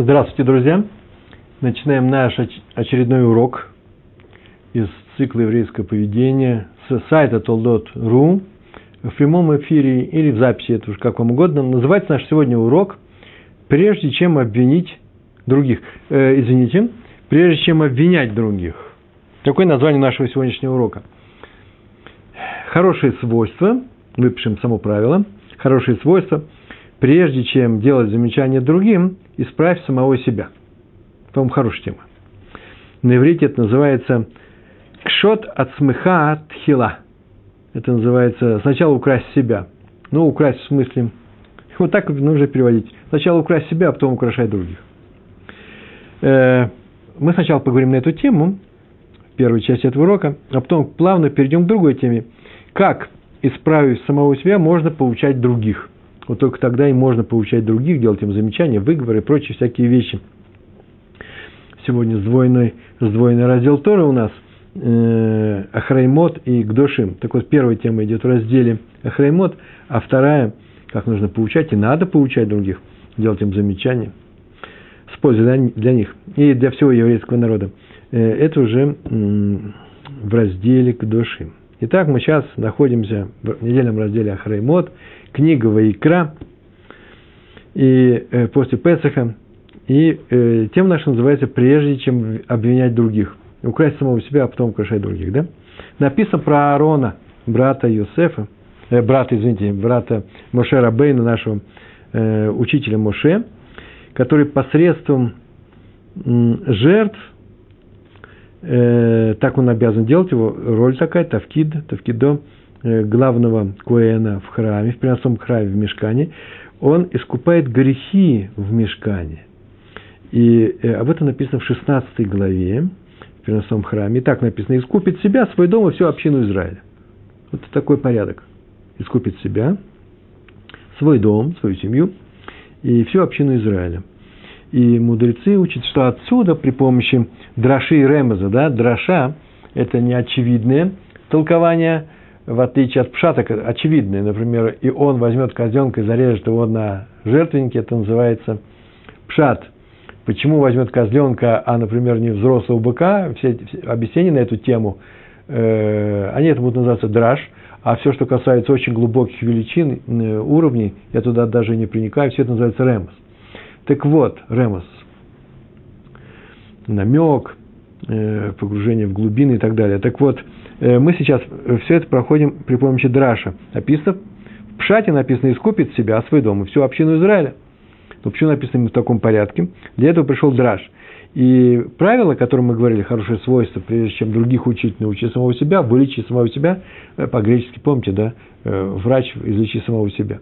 Здравствуйте, друзья! Начинаем наш очередной урок из цикла еврейского поведения с сайта toldot.ru в прямом эфире или в записи, это уж как вам угодно. Называется наш сегодня урок «Прежде чем обвинить других». Э, извините, «Прежде чем обвинять других». Такое название нашего сегодняшнего урока. Хорошие свойства, выпишем само правило, хорошие свойства – прежде чем делать замечание другим, исправь самого себя. По-моему, хорошая тема. На иврите это называется кшот от смеха тхила. Это называется сначала украсть себя. Ну, украсть в смысле, вот так нужно переводить. Сначала украсть себя, а потом украшать других. Э, мы сначала поговорим на эту тему, в первой части этого урока, а потом плавно перейдем к другой теме. Как, исправив самого себя, можно получать других – вот только тогда и можно получать других, делать им замечания, выговоры и прочие всякие вещи. Сегодня сдвоенный, сдвоенный раздел Тора у нас э, Ахраймот и Гдошим. Так вот, первая тема идет в разделе Ахраймот, а вторая, как нужно получать, и надо получать других, делать им замечания с пользой для, для них и для всего еврейского народа. Э, это уже в разделе Гдошим. Итак, мы сейчас находимся в недельном разделе Ахраймот – книга Ваикра, и э, после Песаха, и э, тема наша называется «Прежде чем обвинять других». Украсть самого себя, а потом украшать других, да? Написано про Аарона, брата Йосефа, э, брата, извините, брата Моше Рабейна, нашего э, учителя Моше, который посредством э, жертв, э, так он обязан делать его, роль такая, тавкид, тавкидо, главного Коэна в храме, в приносом храме в мешкане, он искупает грехи в мешкане. И э, об этом написано в 16 главе, в приносом храме. И так написано, искупит себя, свой дом и всю общину Израиля. Вот такой порядок. Искупит себя, свой дом, свою семью и всю общину Израиля. И мудрецы учат, что отсюда при помощи драши и ремеза, да, драша – это неочевидное толкование – в отличие от пшата, очевидный, например, и он возьмет козленка и зарежет его на жертвеннике, это называется пшат. Почему возьмет козленка, а, например, не взрослого быка, все, все объяснения на эту тему, э, они это будут называться драж, а все, что касается очень глубоких величин, э, уровней, я туда даже не проникаю, все это называется ремос. Так вот, ремос, намек, э, погружение в глубины и так далее. Так вот, мы сейчас все это проходим при помощи драша. Написано, в Пшате написано, искупит себя, свой дом и всю общину Израиля. Но почему написано в таком порядке? Для этого пришел драж. И правило, о котором мы говорили, хорошее свойство, прежде чем других учить, научи самого себя, вылечи самого себя, э, по-гречески, помните, да, э, врач излечи самого себя.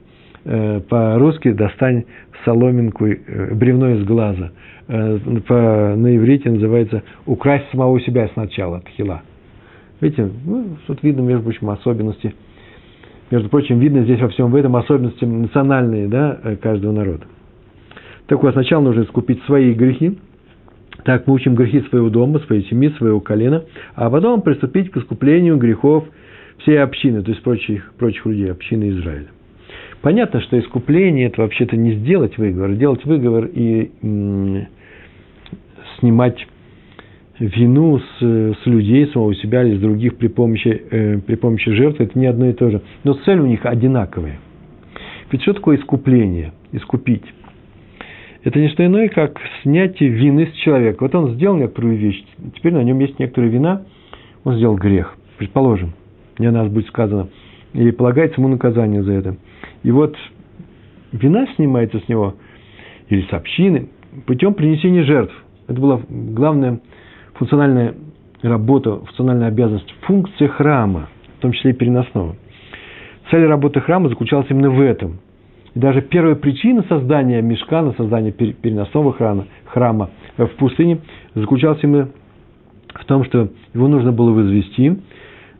По-русски достань соломинку, бревно из глаза. По, на иврите называется украсть самого себя сначала, тхила. Видите, ну, тут видно, между прочим, особенности. Между прочим, видно здесь во всем в этом особенности национальные да, э, каждого народа. Так вот, сначала нужно искупить свои грехи. Так мы учим грехи своего дома, своей семьи, своего колена. А потом приступить к искуплению грехов всей общины, то есть прочих, прочих людей, общины Израиля. Понятно, что искупление – это вообще-то не сделать выговор. Делать выговор и м- снимать вину с, с людей, самого себя или с других при помощи, э, при помощи жертвы, это не одно и то же. Но цель у них одинаковая. Ведь что такое искупление? Искупить. Это не что иное, как снятие вины с человека. Вот он сделал некоторую вещь, теперь на нем есть некоторая вина, он сделал грех, предположим, не о нас будет сказано, и полагается ему наказание за это. И вот вина снимается с него, или с общины, путем принесения жертв. Это была главная функциональная работа, функциональная обязанность, функция храма, в том числе и переносного. Цель работы храма заключалась именно в этом. И даже первая причина создания мешкана, создания переносного храма, храма в пустыне заключалась именно в том, что его нужно было возвести.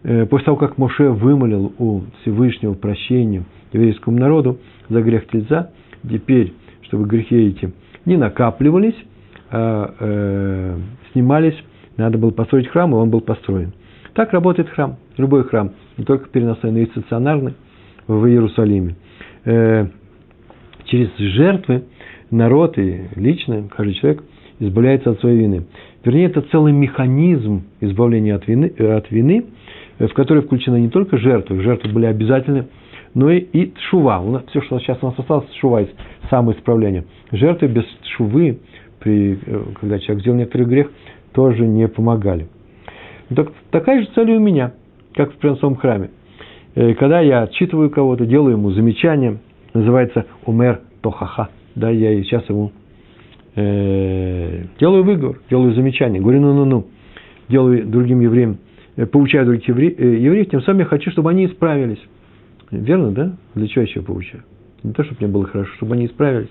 Э, после того, как Моше вымолил у Всевышнего прощения еврейскому народу за грех тельца, теперь, чтобы грехи эти не накапливались, э, снимались, надо было построить храм, и он был построен. Так работает храм, любой храм, не только переносной, но и стационарный в Иерусалиме. Э, через жертвы народ и лично, каждый человек избавляется от своей вины. Вернее, это целый механизм избавления от вины, от вины в который включены не только жертвы, жертвы были обязательны, но и, и шува. У нас, все, что сейчас у нас осталось, шува, самоисправление. Жертвы без шувы, при, э, когда человек сделал некоторый грех, тоже не помогали. Так, такая же цель и у меня, как в принцовом храме. Э, когда я отчитываю кого-то, делаю ему замечание, называется умер тохаха, да, я сейчас ему э, делаю выговор, делаю замечание, говорю ну-ну-ну, делаю другим евреям, э, поучаю других евреев, евреев, тем самым я хочу, чтобы они исправились. Верно, да? Для чего я еще поучаю? Не то, чтобы мне было хорошо, чтобы они исправились.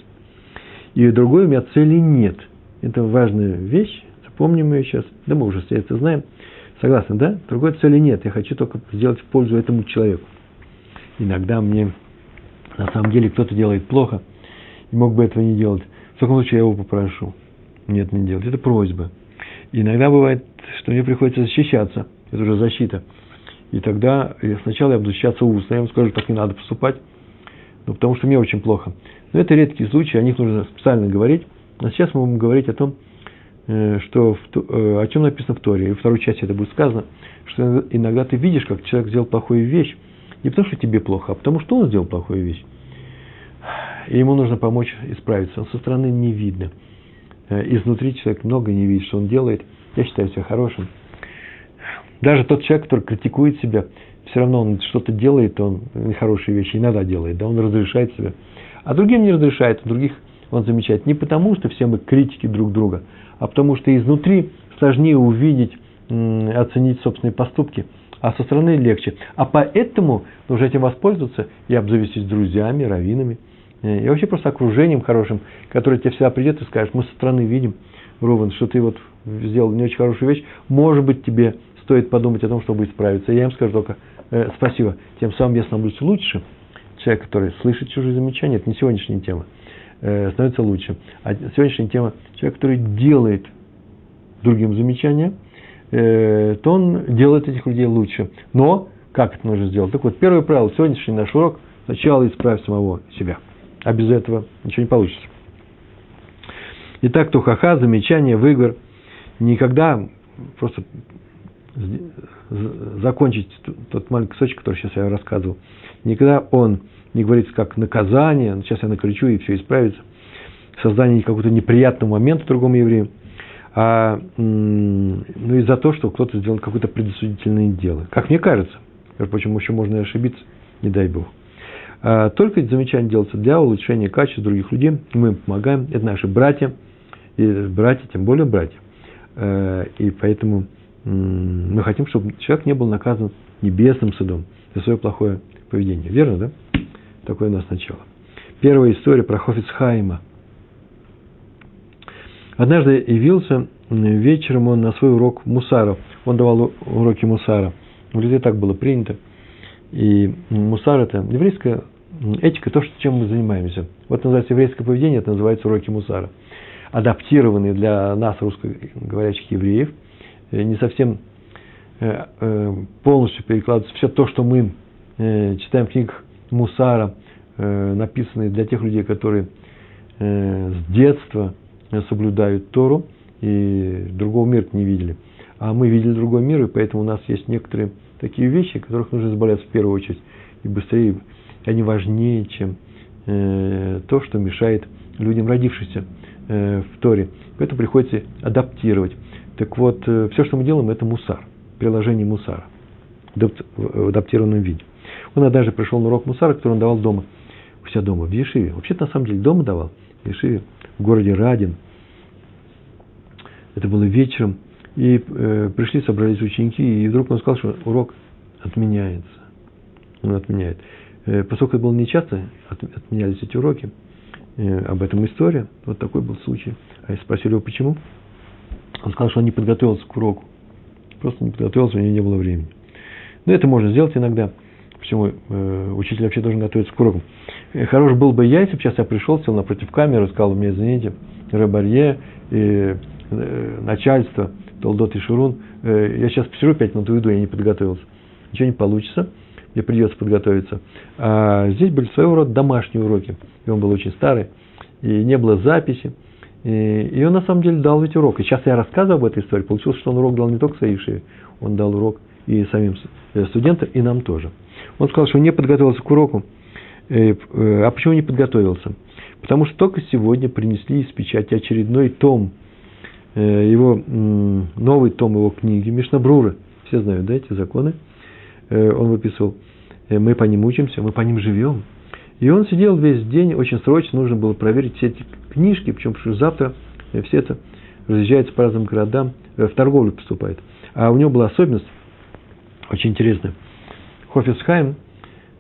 И другой у меня цели нет. Это важная вещь, запомним ее сейчас. Да мы уже это знаем. Согласны, да? Другой цели нет. Я хочу только сделать пользу этому человеку. Иногда мне на самом деле кто-то делает плохо и мог бы этого не делать. В таком случае я его попрошу. Нет, не делать. Это просьба. И иногда бывает, что мне приходится защищаться. Это уже защита. И тогда сначала я буду защищаться устно. Я ему скажу, так не надо поступать. Ну, потому что мне очень плохо. Но это редкие случаи, о них нужно специально говорить. А сейчас мы будем говорить о том, Э, что э, о чем написано в Торе, и во второй части это будет сказано, что иногда ты видишь, как человек сделал плохую вещь, не потому что тебе плохо, а потому что он сделал плохую вещь. И ему нужно помочь исправиться. Он со стороны не видно. Э, изнутри человек много не видит, что он делает. Я считаю себя хорошим. Даже тот человек, который критикует себя, все равно он что-то делает, он нехорошие вещи иногда делает, да, он разрешает себя. А другим не разрешает, а других он замечает. Не потому, что все мы критики друг друга, а потому что изнутри сложнее увидеть, оценить собственные поступки, а со стороны легче. А поэтому нужно этим воспользоваться и обзавестись друзьями, раввинами, э, и вообще просто окружением хорошим, которое тебе всегда придет и скажет, мы со стороны видим, Рован, что ты вот сделал не очень хорошую вещь, может быть, тебе стоит подумать о том, чтобы исправиться. Я им скажу только э, спасибо. Тем самым я становлюсь лучше. Человек, который слышит чужие замечания, это не сегодняшняя тема. Э, становится лучше. А сегодняшняя тема человек, который делает другим замечания, э, то он делает этих людей лучше. Но как это нужно сделать? Так вот, первое правило, сегодняшний наш урок – сначала исправь самого себя. А без этого ничего не получится. Итак, тухаха, замечание, выговор. Никогда просто закончить тот маленький кусочек, который сейчас я рассказывал. Никогда он не говорится как наказание, сейчас я накричу и все исправится, создание какого-то неприятного момента другому еврею, а ну, и за то, что кто-то сделал какое-то предосудительное дело. Как мне кажется, почему еще можно и ошибиться, не дай Бог. А, только эти замечания делаются для улучшения качества других людей. Мы им помогаем. Это наши братья. И братья, тем более братья. А, и поэтому мы хотим, чтобы человек не был наказан небесным судом за свое плохое поведение. Верно, да? Такое у нас начало. Первая история про Хофицхайма. Однажды явился вечером он на свой урок Мусара. Он давал уроки Мусара. В людей так было принято. И Мусар – это еврейская этика, то, чем мы занимаемся. Вот называется еврейское поведение, это называется уроки Мусара. Адаптированные для нас, русскоговорящих евреев, не совсем э, э, полностью перекладывается все то, что мы читаем в книгах Мусара, э, написанные для тех людей, которые э, с детства соблюдают Тору и другого мира не видели. А мы видели другой мир, и поэтому у нас есть некоторые такие вещи, которых нужно избавляться в первую очередь и быстрее. Они важнее, чем э, то, что мешает людям, родившимся в Торе. Поэтому приходится адаптировать. Так вот, все, что мы делаем, это мусар, приложение мусара в адаптированном виде. Он однажды пришел на урок Мусара, который он давал дома. У себя дома, в Ешиве. Вообще-то, на самом деле, дома давал. В Ешиве, в городе Радин. Это было вечером. И э, пришли, собрались ученики, и вдруг он сказал, что урок отменяется. Он отменяет. Э, поскольку это было нечасто, от, отменялись эти уроки. Э, об этом история. Вот такой был случай. А спросили его, почему? Он сказал, что он не подготовился к уроку. Просто не подготовился, у него не было времени. Но это можно сделать иногда. Почему э, учитель вообще должен готовиться к урокам? Э, хорош был бы я, если бы сейчас я пришел, сел напротив камеры, сказал мне, извините, Ребарье, и, э, начальство, Толдот и Шурун, э, я сейчас посижу пять минут уйду, я не подготовился. Ничего не получится, мне придется подготовиться. А здесь были своего рода домашние уроки. И он был очень старый, и не было записи. И, он на самом деле дал ведь урок. И сейчас я рассказываю об этой истории. Получилось, что он урок дал не только своей шее, он дал урок и самим э, студентам, и нам тоже. Он сказал, что не подготовился к уроку. Э, э, а почему не подготовился? Потому что только сегодня принесли из печати очередной том, его новый том его книги Мишнабруры. Все знают, да, эти законы. Он выписывал. Мы по ним учимся, мы по ним живем. И он сидел весь день, очень срочно нужно было проверить все эти книжки, причем потому что завтра все это разъезжается по разным городам, в торговлю поступает. А у него была особенность, очень интересная. Хофисхайм,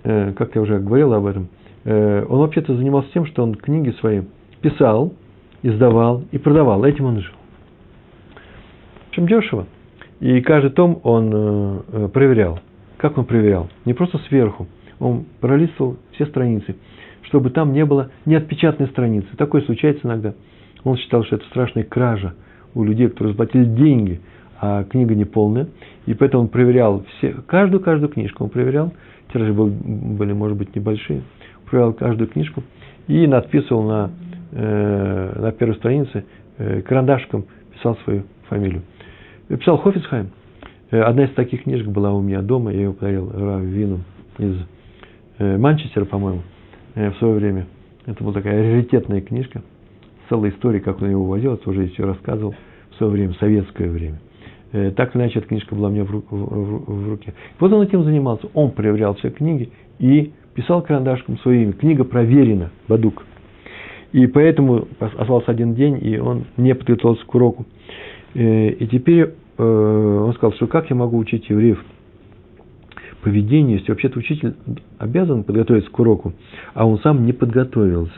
э, как я уже говорил об этом, э, он вообще-то занимался тем, что он книги свои писал, издавал и продавал. Этим он жил. Причем дешево. И каждый том он э, проверял. Как он проверял? Не просто сверху, он пролистывал все страницы, чтобы там не было ни отпечатанной страницы. Такое случается иногда. Он считал, что это страшная кража у людей, которые заплатили деньги, а книга не полная. И поэтому он проверял все, каждую, каждую книжку. Он проверял, тиражи были, может быть, небольшие. Проверял каждую книжку и надписывал на, э, на первой странице э, карандашком, писал свою фамилию. Я писал Хофицхайм. Э, одна из таких книжек была у меня дома, я ее подарил Раввину из Э, Манчестера, по-моему, э, в свое время. Это была такая раритетная книжка. Целая история, как он его возил, это уже еще рассказывал в свое время, в советское время. Э, так или иначе, эта книжка была у меня в, ру, в, в руке. Вот он этим занимался. Он проверял все книги и писал карандашком свое имя. Книга проверена, Бадук. И поэтому остался один день, и он не подготовился к уроку. И теперь он сказал, что как я могу учить евреев поведению, если вообще-то учитель обязан подготовиться к уроку, а он сам не подготовился.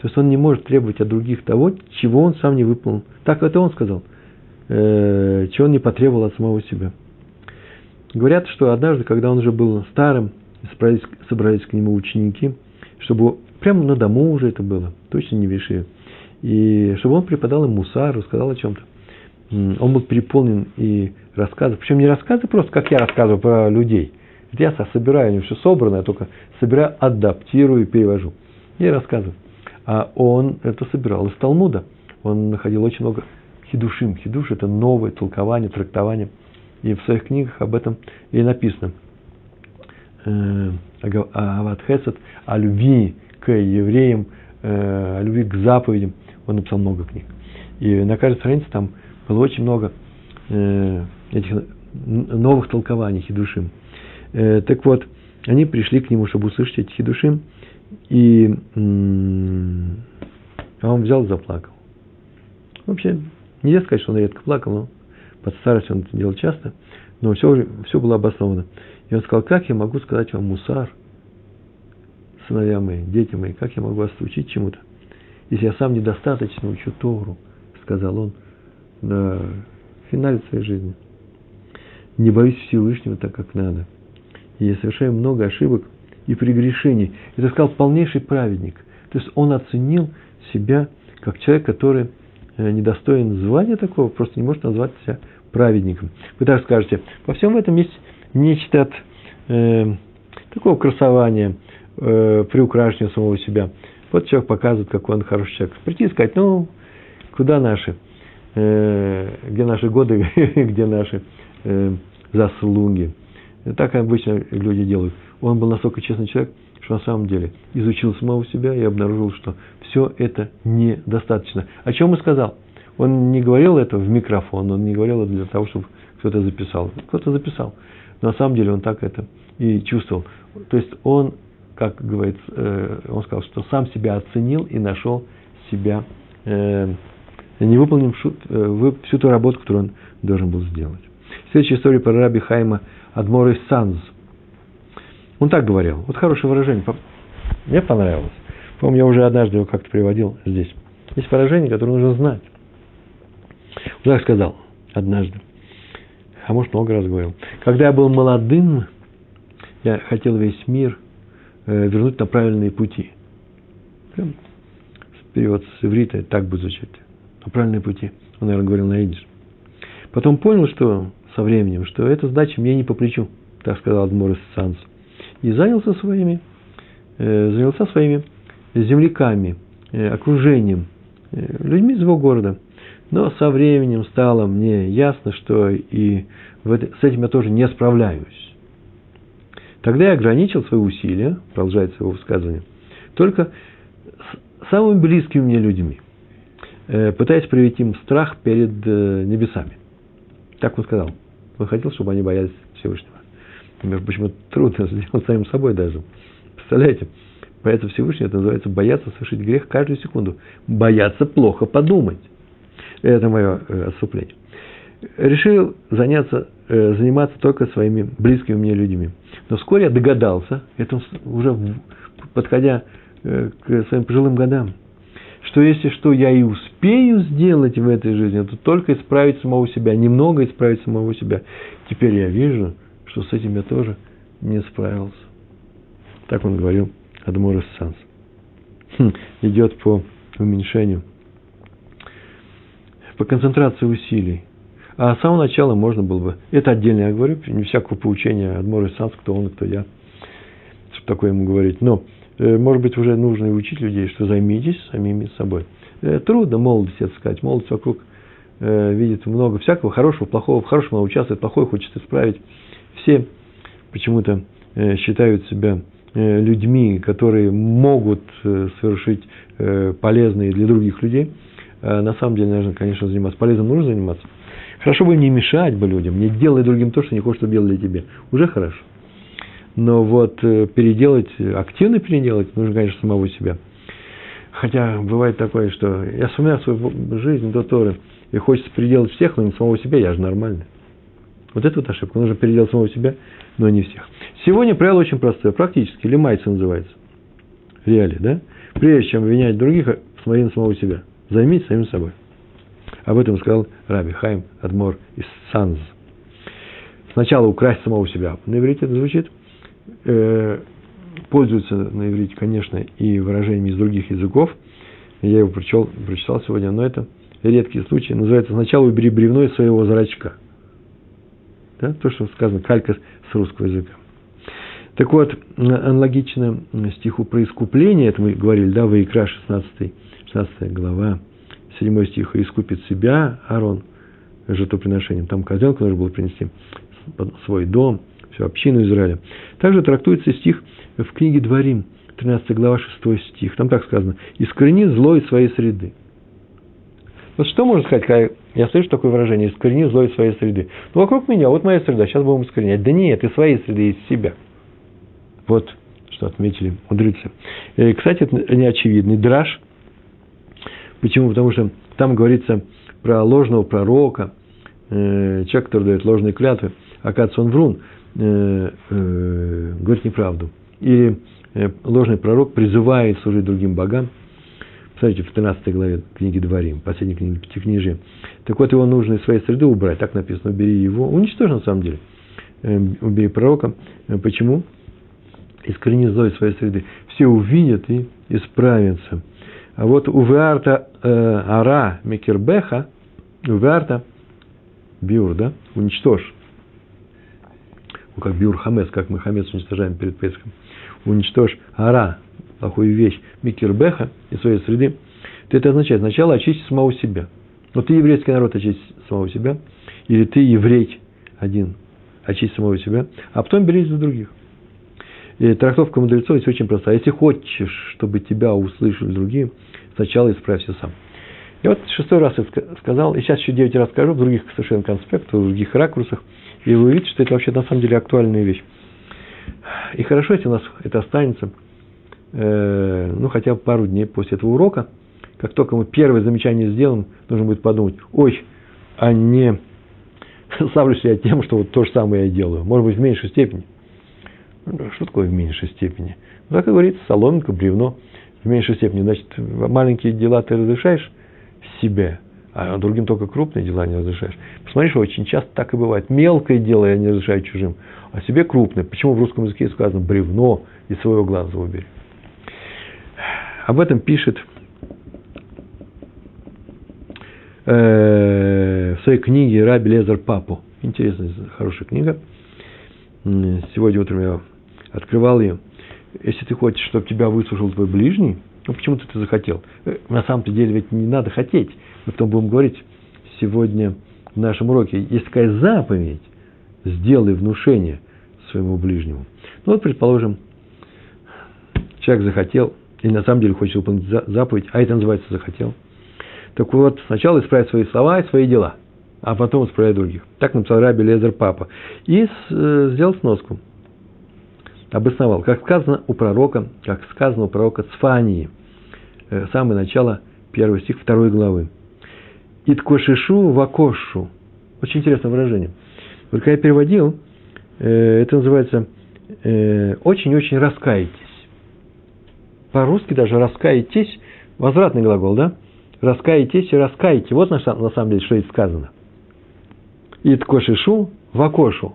То есть он не может требовать от других того, чего он сам не выполнил. Так это он сказал, э, чего он не потребовал от самого себя. Говорят, что однажды, когда он уже был старым, собрались, собрались к нему ученики, чтобы прямо на дому уже это было, точно не виши, и чтобы он преподал им мусар, рассказал о чем-то. Он был переполнен и рассказов, причем не рассказы просто, как я рассказываю про людей, это я собираю, не все собрано, я только собираю, адаптирую и перевожу. Я рассказываю. А он это собирал из Талмуда. Он находил очень много хидушим. Хидуш – это новое толкование, трактование. И в своих книгах об этом и написано. Э, Ават Хесед, о любви к евреям, э, о любви к заповедям. Он написал много книг. И на каждой странице там было очень много э, этих новых толкований хидушим. Э, так вот, они пришли к нему, чтобы услышать эти хидушим, и а он взял и заплакал. Вообще, нельзя сказать, что он редко плакал, но под старость он это делал часто, но все, все было обосновано. И он сказал, как я могу сказать вам мусар, сыновья мои, дети мои, как я могу вас учить чему-то, если я сам недостаточно учу Тору, сказал он на финале своей жизни. Не боюсь Всевышнего так, как надо – и совершаю много ошибок и прегрешений. Это сказал полнейший праведник. То есть он оценил себя как человек, который э, недостоин звания такого, просто не может назвать себя праведником. Вы так скажете, во всем этом есть нечто от э, такого красования, э, приукрашивания самого себя. Вот человек показывает, какой он хороший человек. Прийти и сказать, ну, куда наши, э, где наши годы, где наши э, заслуги. Так обычно люди делают. Он был настолько честный человек, что на самом деле изучил самого себя и обнаружил, что все это недостаточно. О чем он сказал? Он не говорил это в микрофон, он не говорил это для того, чтобы кто-то записал. Кто-то записал. Но на самом деле он так это и чувствовал. То есть он, как говорится, э, он сказал, что сам себя оценил и нашел себя, э, не выполнив э, всю ту работу, которую он должен был сделать. Следующая история про раби Хайма Адмор Санз. Он так говорил. Вот хорошее выражение. Мне понравилось. Помню, я уже однажды его как-то приводил здесь. Есть выражение, которое нужно знать. Он так сказал однажды. А может, много раз говорил. Когда я был молодым, я хотел весь мир э, вернуть на правильные пути. Прям перевод с иврита так будет звучать. На правильные пути. Он, наверное, говорил на идиш. Потом понял, что со временем, что эта задача мне не по плечу, так сказал Адмор Санс. И занялся своими, э, занялся своими земляками, э, окружением, э, людьми из его города. Но со временем стало мне ясно, что и с этим я тоже не справляюсь. Тогда я ограничил свои усилия, продолжается его высказывание, только с самыми близкими мне людьми, пытаясь привить им страх перед небесами. Так он сказал. Он хотел, чтобы они боялись Всевышнего. Между прочим, трудно сделать самим собой даже. Представляете? Бояться Всевышнего, это называется бояться совершить грех каждую секунду. Бояться плохо подумать. Это мое э, отступление. Решил заняться, э, заниматься только своими близкими мне людьми. Но вскоре я догадался, это уже подходя э, к своим пожилым годам, что если что я и успею сделать в этой жизни, то только исправить самого себя, немного исправить самого себя. Теперь я вижу, что с этим я тоже не справился. Так он говорил Адмор Санс. Хм, идет по уменьшению, по концентрации усилий. А с самого начала можно было бы, это отдельно я говорю, не всякого поучения Адмор Санс, кто он кто я, чтобы такое ему говорить. Но может быть, уже нужно и учить людей, что займитесь самими собой. Э, трудно молодость это сказать. Молодость вокруг э, видит много всякого хорошего, плохого. В хорошем она участвует, плохое хочет исправить. Все почему-то считают себя людьми, которые могут совершить полезные для других людей. А на самом деле, наверное, конечно, заниматься полезным нужно заниматься. Хорошо бы не мешать бы людям, не делай другим то, что не хочешь, чтобы делали тебе. Уже хорошо. Но вот э, переделать, активно переделать, нужно, конечно, самого себя. Хотя бывает такое, что я вспоминаю свою жизнь до Торы, и хочется переделать всех, но не самого себя, я же нормальный. Вот это вот ошибка. Нужно переделать самого себя, но не всех. Сегодня правило очень простое, практически, лимайца называется. Реали, да? Прежде чем обвинять других, смотри на самого себя. Займись самим собой. Об этом сказал Раби Хайм Адмор из Санз. Сначала украсть самого себя. На иврите это звучит э, пользуются на иврите, конечно, и выражениями из других языков. Я его прочел, прочитал сегодня, но это редкие случаи. Называется «Сначала убери бревно из своего зрачка». Да? То, что сказано, калька с русского языка. Так вот, аналогично стиху про искупление, это мы говорили, да, Ваикра 16, 16 глава, 7 стих, «И искупит себя Аарон жертвоприношением». Там козленка нужно было принести свой дом, всю общину Израиля. Также трактуется стих в книге Дворим, 13 глава, 6 стих. Там так сказано. «Искорени зло из своей среды». Вот что можно сказать, когда я слышу такое выражение «искорени зло из своей среды». Ну, вокруг меня, вот моя среда, сейчас будем искоренять. Да нет, из своей среды, из себя. Вот что отметили мудрецы. И, э, кстати, это неочевидный драж. Почему? Потому что там говорится про ложного пророка, э, человек, который дает ложные клятвы, оказывается, он врун э, э, говорит неправду. Или э, ложный пророк призывает служить другим богам. Посмотрите, в 13 главе книги Дворим, последней книги Пятикнижия. Так вот, его нужно из своей среды убрать. Так написано, убери его. Уничтожь на самом деле. Э, убери пророка. Почему? Искорени зло из своей среды. Все увидят и исправятся. А вот у Виарта э, Ара Микербеха, у Виарта Биур, да, уничтожь ну, как биур хамес, как мы хамес уничтожаем перед Песхом, уничтожь ара, плохую вещь, микербеха из своей среды, то это означает сначала очистить самого себя. Вот ты еврейский народ очистить самого себя, или ты еврей один, очистить самого себя, а потом берись за других. И трактовка мудрецов здесь очень простая. Если хочешь, чтобы тебя услышали другие, сначала исправься сам. И вот шестой раз я сказал, и сейчас еще девять раз скажу, в других совершенно конспектах, в других ракурсах – и вы увидите, что это вообще на самом деле актуальная вещь. И хорошо, если у нас это останется, э, ну, хотя бы пару дней после этого урока, как только мы первое замечание сделаем, нужно будет подумать, ой, а не ставлюсь я тем, что вот то же самое я делаю, может быть, в меньшей степени. Ну, что такое в меньшей степени? Ну, как говорится, соломинка, бревно в меньшей степени. Значит, маленькие дела ты разрешаешь себе, а другим только крупные дела не разрешаешь. Посмотри, что очень часто так и бывает. Мелкое дело я не разрешаю чужим, а себе крупное. Почему в русском языке сказано бревно из своего глаза убери? Об этом пишет э, в своей книге Раби Лезер Папу. Интересная, хорошая книга. Сегодня утром я открывал ее. Если ты хочешь, чтобы тебя выслушал твой ближний, Ну, почему ты это захотел? Э, на самом-то деле ведь не надо хотеть. Мы потом будем говорить сегодня в нашем уроке. Есть такая заповедь. Сделай внушение своему ближнему. Ну вот, предположим, человек захотел, и на самом деле хочет выполнить заповедь, а это называется захотел. Так вот, сначала исправить свои слова и свои дела, а потом исправить других. Так написал Раби Лезер Папа. И э, сделал сноску. Обосновал, как сказано у пророка, как сказано у пророка Цфании, э, самое начало первый стих второй главы. Иткошишу вакошу. Очень интересное выражение. Вот когда я переводил, э, это называется э, очень-очень раскаетесь. По-русски даже раскаетесь, возвратный глагол, да? Раскаетесь и раскаете. Вот на, на самом деле, что здесь сказано. Иткошишу вакошу.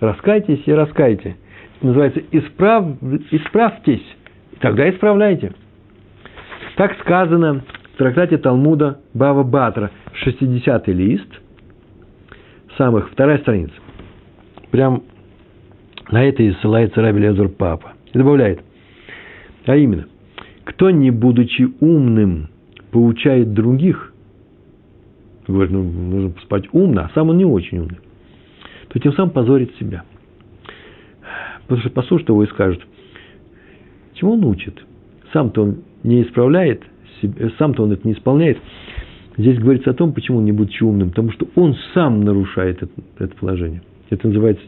Раскайтесь и раскайте. Это называется исправ, исправьтесь, тогда исправляйте. Так сказано в трактате Талмуда Бава Батра, 60-й лист, самых, вторая страница. Прям на это и ссылается Раби Лезур Папа. И добавляет, а именно, кто, не будучи умным, поучает других, говорит, ну, нужно спать умно, а сам он не очень умный, то тем самым позорит себя. Потому что послушает его и скажет, чему он учит? Сам-то он не исправляет – Э, сам-то он это не исполняет. Здесь говорится о том, почему он не будучи умным, потому что он сам нарушает это, это положение. Это называется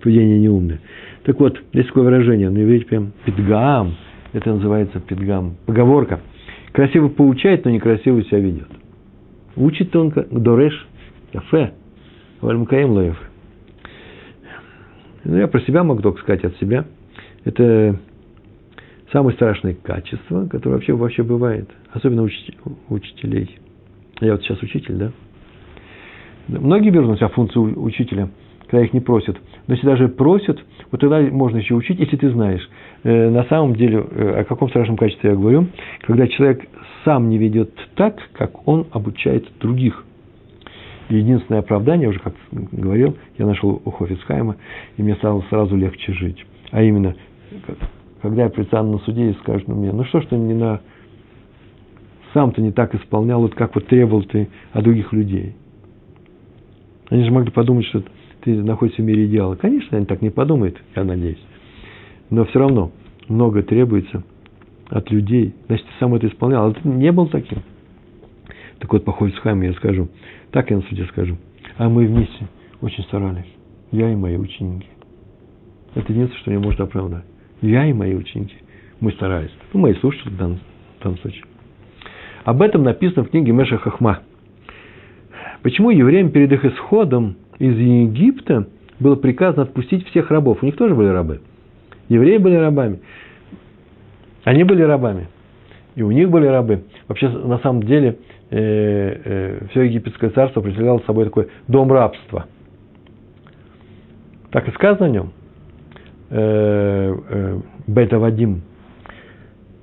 поведение неумное. Так вот, есть такое выражение, на иврите прям пидгам, это называется пидгам, поговорка. Красиво получает, но некрасиво себя ведет. Учит тонко, дореш, кафе, вальмкаем лоев. Ну, я про себя могу только сказать от себя. Это самое страшное качество, которое вообще, вообще бывает, особенно у учителей. Я вот сейчас учитель, да? Многие берут на себя функцию учителя, когда их не просят. Но если даже просят, вот тогда можно еще учить, если ты знаешь. Э, на самом деле, э, о каком страшном качестве я говорю, когда человек сам не ведет так, как он обучает других. единственное оправдание, уже как говорил, я нашел у Хофицхайма, и мне стало сразу легче жить. А именно, когда я предстану на суде и скажут мне, ну что ж ты не на... Сам ты не так исполнял, вот как вот требовал ты от других людей. Они же могли подумать, что ты находишься в мире идеала. Конечно, они так не подумают, я надеюсь. Но все равно много требуется от людей. Значит, ты сам это исполнял, а ты не был таким. Так вот, по с Хайм я скажу, так я на суде скажу. А мы вместе очень старались. Я и мои ученики. Это единственное, что мне может оправдать. Я и мои ученики. Мы старались. Ну, мои слушатели в данном, в данном случае. Об этом написано в книге Меша Хахма. Почему евреям перед их исходом из Египта было приказано отпустить всех рабов? У них тоже были рабы. Евреи были рабами. Они были рабами. И у них были рабы. Вообще, на самом деле, э, э, все египетское царство представляло собой такой дом рабства. Так и сказано о нем. Э, э, Бета Вадим.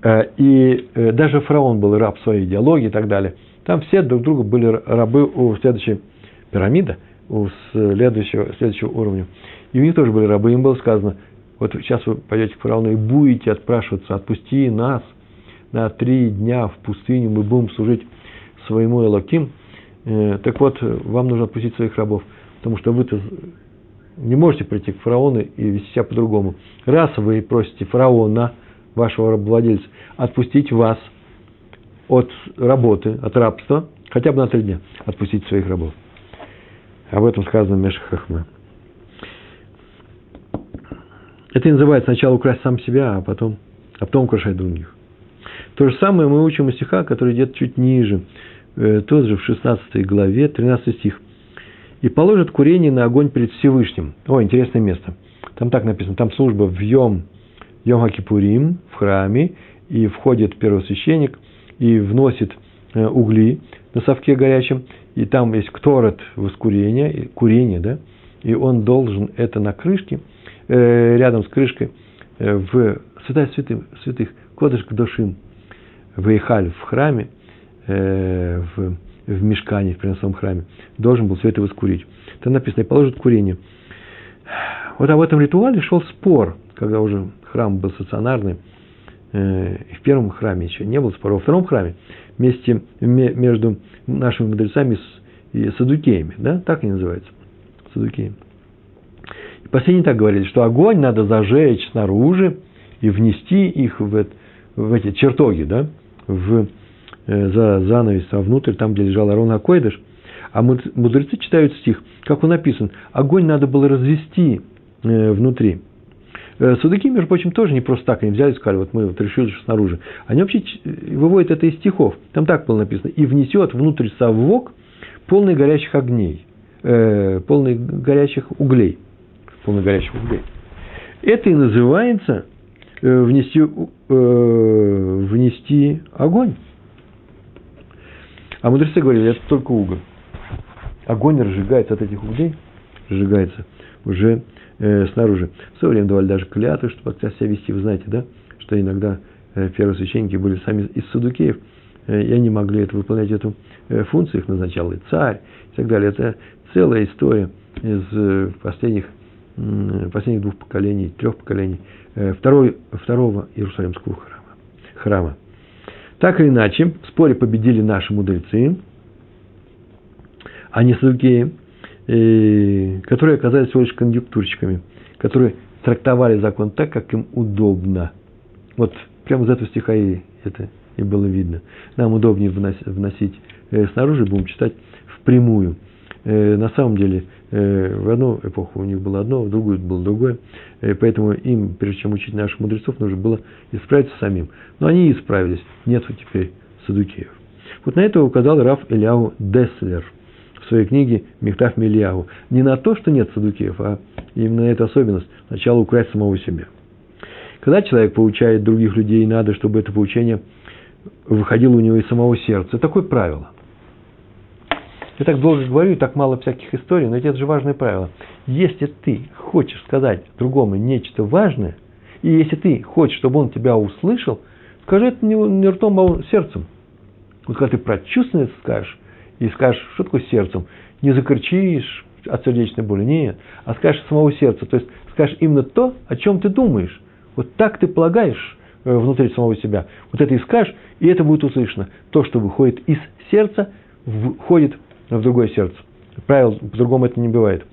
Э, и даже фараон был раб своей идеологии и так далее. Там все друг друга были рабы у следующей пирамиды, у следующего, следующего уровня. И у них тоже были рабы. Им было сказано, вот сейчас вы пойдете к фараону и будете отпрашиваться, отпусти нас на три дня в пустыню, мы будем служить своему Элоким. Так вот, вам нужно отпустить своих рабов, потому что вы-то не можете прийти к фараону и вести себя по-другому. Раз вы просите фараона, вашего рабовладельца, отпустить вас от работы, от рабства, хотя бы на три дня, отпустить своих рабов. Об этом сказано в Мешахахме. Это и называется сначала украсть сам себя, а потом, а потом украшать других. То же самое мы учим из стиха, который идет чуть ниже, э, тот же в 16 главе, 13 стих – и положит курение на огонь перед Всевышним. О, интересное место. Там так написано, там служба в Йом, Йом Акипурим, в храме, и входит первосвященник, и вносит э, угли на совке горячем, и там есть кторот воскурения, курение, да, и он должен это на крышке, э, рядом с крышкой, э, в святая святых, святых кодыш душим в Ихаль, в храме, в в мешкане, в приносном храме, должен был все это воскурить. Там написано, и положит курение. Вот об этом ритуале шел спор, когда уже храм был стационарный, э, в первом храме еще не было спора, во втором храме вместе, между нашими мудрецами и садукеями, да, так они называются, садукеями. И последние так говорили, что огонь надо зажечь снаружи и внести их в, в эти чертоги, да, в, за занавес, а внутрь, там, где лежал Арон Акойдыш. А мудрецы читают стих, как он написан, огонь надо было развести э, внутри. Э, судаки, между прочим, тоже не просто так, они взяли и сказали, вот мы вот решили, что снаружи. Они вообще выводят это из стихов. Там так было написано. И внесет внутрь совок полный горящих огней, э, полный горящих углей. Полный горящих углей. Это и называется э, внести, э, внести огонь. А мудрецы говорили, это только уголь. Огонь разжигается от этих углей, разжигается уже э, снаружи. В свое время давали даже клятвы, чтобы как себя вести. Вы знаете, да, что иногда э, первосвященники были сами из Садукеев, э, и они могли это, выполнять эту э, функцию, их назначал и царь, и так далее. Это целая история из э, последних, э, последних двух поколений, трех поколений э, второй, второго Иерусалимского храма. храма. Так или иначе, в споре победили наши мудрецы, а не Садукеи – которые оказались всего лишь конъюнктурщиками, которые трактовали закон так, как им удобно. Вот прямо из этого стиха и это и было видно. Нам удобнее вносить э, снаружи, будем читать впрямую. Э, на самом деле, э, в одну эпоху у них было одно, в другую было другое. Поэтому им, прежде чем учить наших мудрецов, нужно было исправиться самим. Но они исправились. Нет теперь садукеев. Вот на это указал Раф Эляу Деслер – в своей книге Мехтав Мильяву. Не на то, что нет садукеев, а именно эту особенность. Сначала украсть самого себя. Когда человек получает других людей, надо, чтобы это поучение выходило у него из самого сердца. Такое правило. Я так долго говорю, так мало всяких историй, но это же важное правило. Если ты хочешь сказать другому нечто важное, и если ты хочешь, чтобы он тебя услышал, скажи это не ртом, а сердцем. Вот когда ты прочувственно скажешь, и скажешь, что такое сердцем, не закричишь от сердечной боли, нет, а скажешь самого сердца, то есть скажешь именно то, о чем ты думаешь. Вот так ты полагаешь э, внутри самого себя. Вот это и скажешь, и это будет услышано. То, что выходит из сердца, входит в другое сердце. Правило, по-другому это не бывает.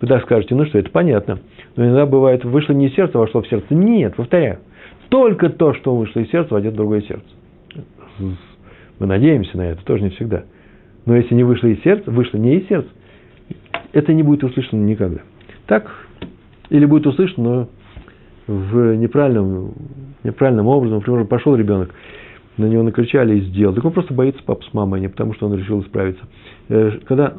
Вы так скажете, ну что, это понятно. Но иногда бывает, вышло не из сердца, вошло в сердце. Нет, повторяю. Только то, что вышло из сердца, войдет в другое сердце. Мы надеемся на это, тоже не всегда. Но если не вышло из сердца, вышло не из сердца, это не будет услышано никогда. Так, или будет услышано, но в неправильном, неправильном образом. Например, пошел ребенок, на него накричали и сделал. Так он просто боится папы с мамой, а не потому, что он решил исправиться. Э, когда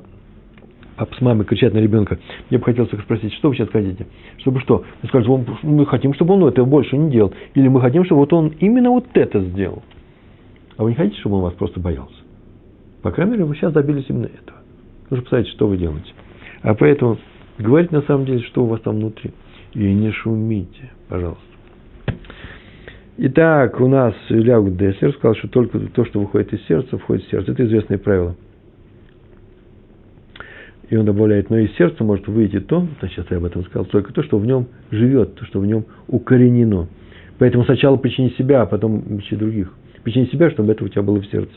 папа с мамой кричат на ребенка, мне бы хотелось их спросить, что вы сейчас хотите? Чтобы что? Вы скажете, мы хотим, чтобы он этого больше не делал. Или мы хотим, чтобы вот он именно вот это сделал. А вы не хотите, чтобы он вас просто боялся? По крайней мере, вы сейчас добились именно этого. Нужно посмотреть, что вы делаете. А поэтому говорите на самом деле, что у вас там внутри. И не шумите, пожалуйста. Итак, у нас Илья Деслер сказал, что только то, что выходит из сердца, входит в сердце. Это известное правило. И он добавляет, но из сердца может выйти то, сейчас я об этом сказал, только то, что в нем живет, то, что в нем укоренено. Поэтому сначала причини себя, а потом учи других. Причини себя, чтобы это у тебя было в сердце.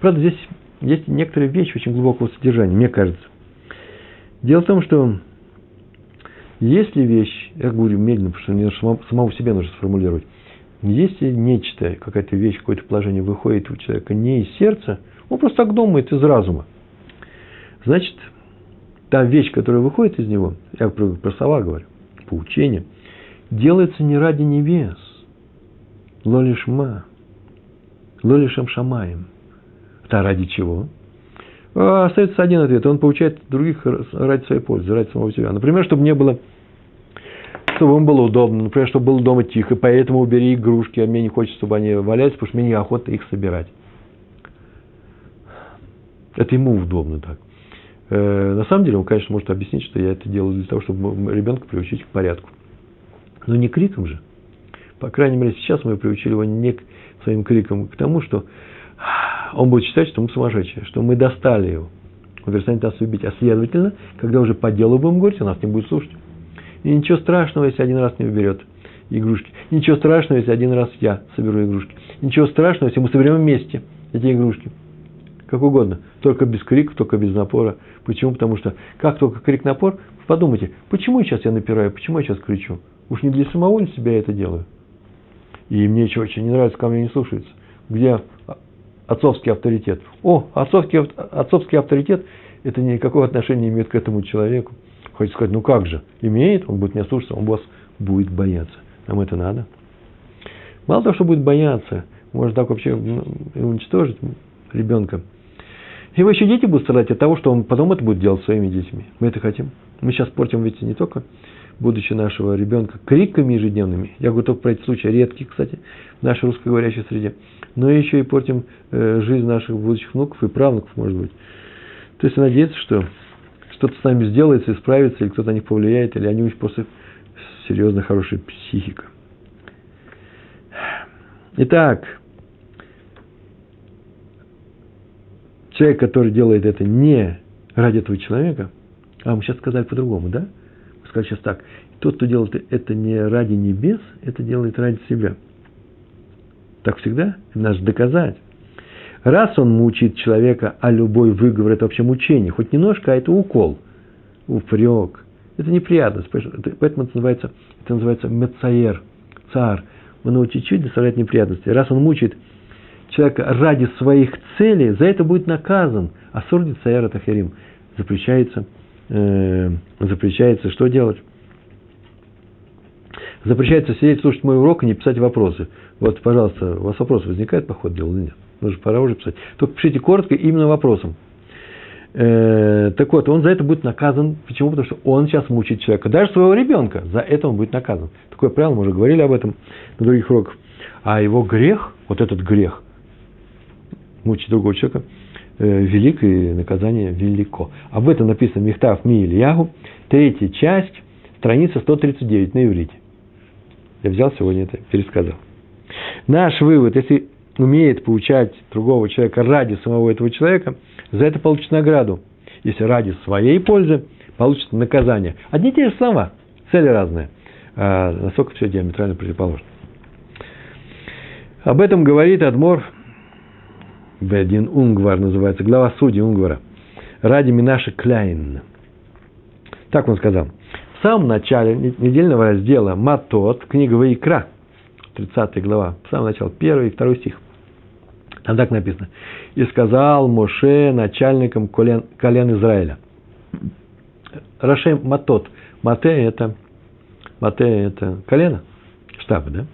Правда, здесь есть некоторые вещи очень глубокого содержания, мне кажется. Дело в том, что если вещь, я говорю медленно, потому что мне самому себе нужно сформулировать, если нечто, какая-то вещь, какое-то положение выходит у человека не из сердца, он просто так думает из разума. Значит, та вещь, которая выходит из него, я про, слова говорю, поучение, делается не ради небес, лолишма, лолишем шамаем – а ради чего? А остается один ответ. Он получает других ради своей пользы, ради самого себя. Например, чтобы не было чтобы ему было удобно, например, чтобы было дома тихо, поэтому убери игрушки, а мне не хочется, чтобы они валялись, потому что мне неохота их собирать. Это ему удобно так. Э, на самом деле, он, конечно, может объяснить, что я это делаю для того, чтобы ребенка приучить к порядку. Но не криком же. По крайней мере, сейчас мы приучили его не к своим крикам, к тому, что он будет считать, что мы сумасшедшие, что мы достали его. Он перестанет нас любить. А следовательно, когда уже по делу будем говорить, он нас не будет слушать. И ничего страшного, если один раз не уберет. игрушки. Ничего страшного, если один раз я соберу игрушки. Ничего страшного, если мы соберем вместе эти игрушки. Как угодно. Только без крика, только без напора. Почему? Потому что как только крик напор, подумайте, почему сейчас я напираю, почему я сейчас кричу? Уж не для самого ли себя я это делаю? И мне еще очень не нравится, ко мне не слушается. Где отцовский авторитет? О, отцовский, отцовский авторитет, это никакого отношения не имеет к этому человеку. Хочется сказать, ну как же, имеет, он будет меня слушаться, он вас будет бояться. Нам это надо. Мало того, что будет бояться, может так вообще ну, уничтожить ребенка. Его еще дети будут страдать от того, что он потом это будет делать своими детьми. Мы это хотим. Мы сейчас портим ведь не только будущее нашего ребенка криками ежедневными. Я говорю только про эти случаи, редкие, кстати, в нашей русскоговорящей среде. Но еще и портим э, жизнь наших будущих внуков и правнуков, может быть. То есть надеяться, что что-то с нами сделается, исправится, или кто-то на них повлияет, или они у них просто серьезно хорошая психика. Итак, человек, который делает это не ради этого человека, а мы сейчас сказали по-другому, да? Мы сказали сейчас так. Тот, кто делает это не ради небес, это делает ради себя. Так всегда? Надо доказать. Раз он мучает человека, а любой выговор – это вообще мучение, хоть немножко, а это укол, упрек. Это неприятность. Поэтому это называется, это называется мецаер, цар. Он его чуть-чуть доставляет неприятности. Раз он мучает человека ради своих целей, за это будет наказан. А сурдит цаер это херим. Запрещается, э, запрещается что делать? Запрещается сидеть, слушать мой урок и не писать вопросы. Вот, пожалуйста, у вас вопрос возникает по ходу дела или нет? Ну, пора уже писать. Только пишите коротко именно вопросом. Э, так вот, он за это будет наказан. Почему? Потому что он сейчас мучает человека. Даже своего ребенка. За это он будет наказан. Такое правило, мы уже говорили об этом на других уроках. А его грех, вот этот грех, мучить другого человека, э, велик и наказание велико. Об этом написано в Михтав Ми Ильягу, третья часть, страница 139 на иврите. Я взял сегодня это, пересказал. Наш вывод, если умеет получать другого человека ради самого этого человека, за это получит награду. Если ради своей пользы, получит наказание. Одни и те же слова, цели разные. А насколько все диаметрально противоположно. Об этом говорит Адмор Бедин Унгвар, называется, глава судей Унгвара. Ради Минаша Кляйн. Так он сказал. В самом начале недельного раздела Матот, книга Ваикра, 30 глава, в самом начале, первый и второй стих. Там так написано. «И сказал Моше начальникам колен, колен Израиля». Рашем Матот. Мате – это, Мате – это колено, штаб, да?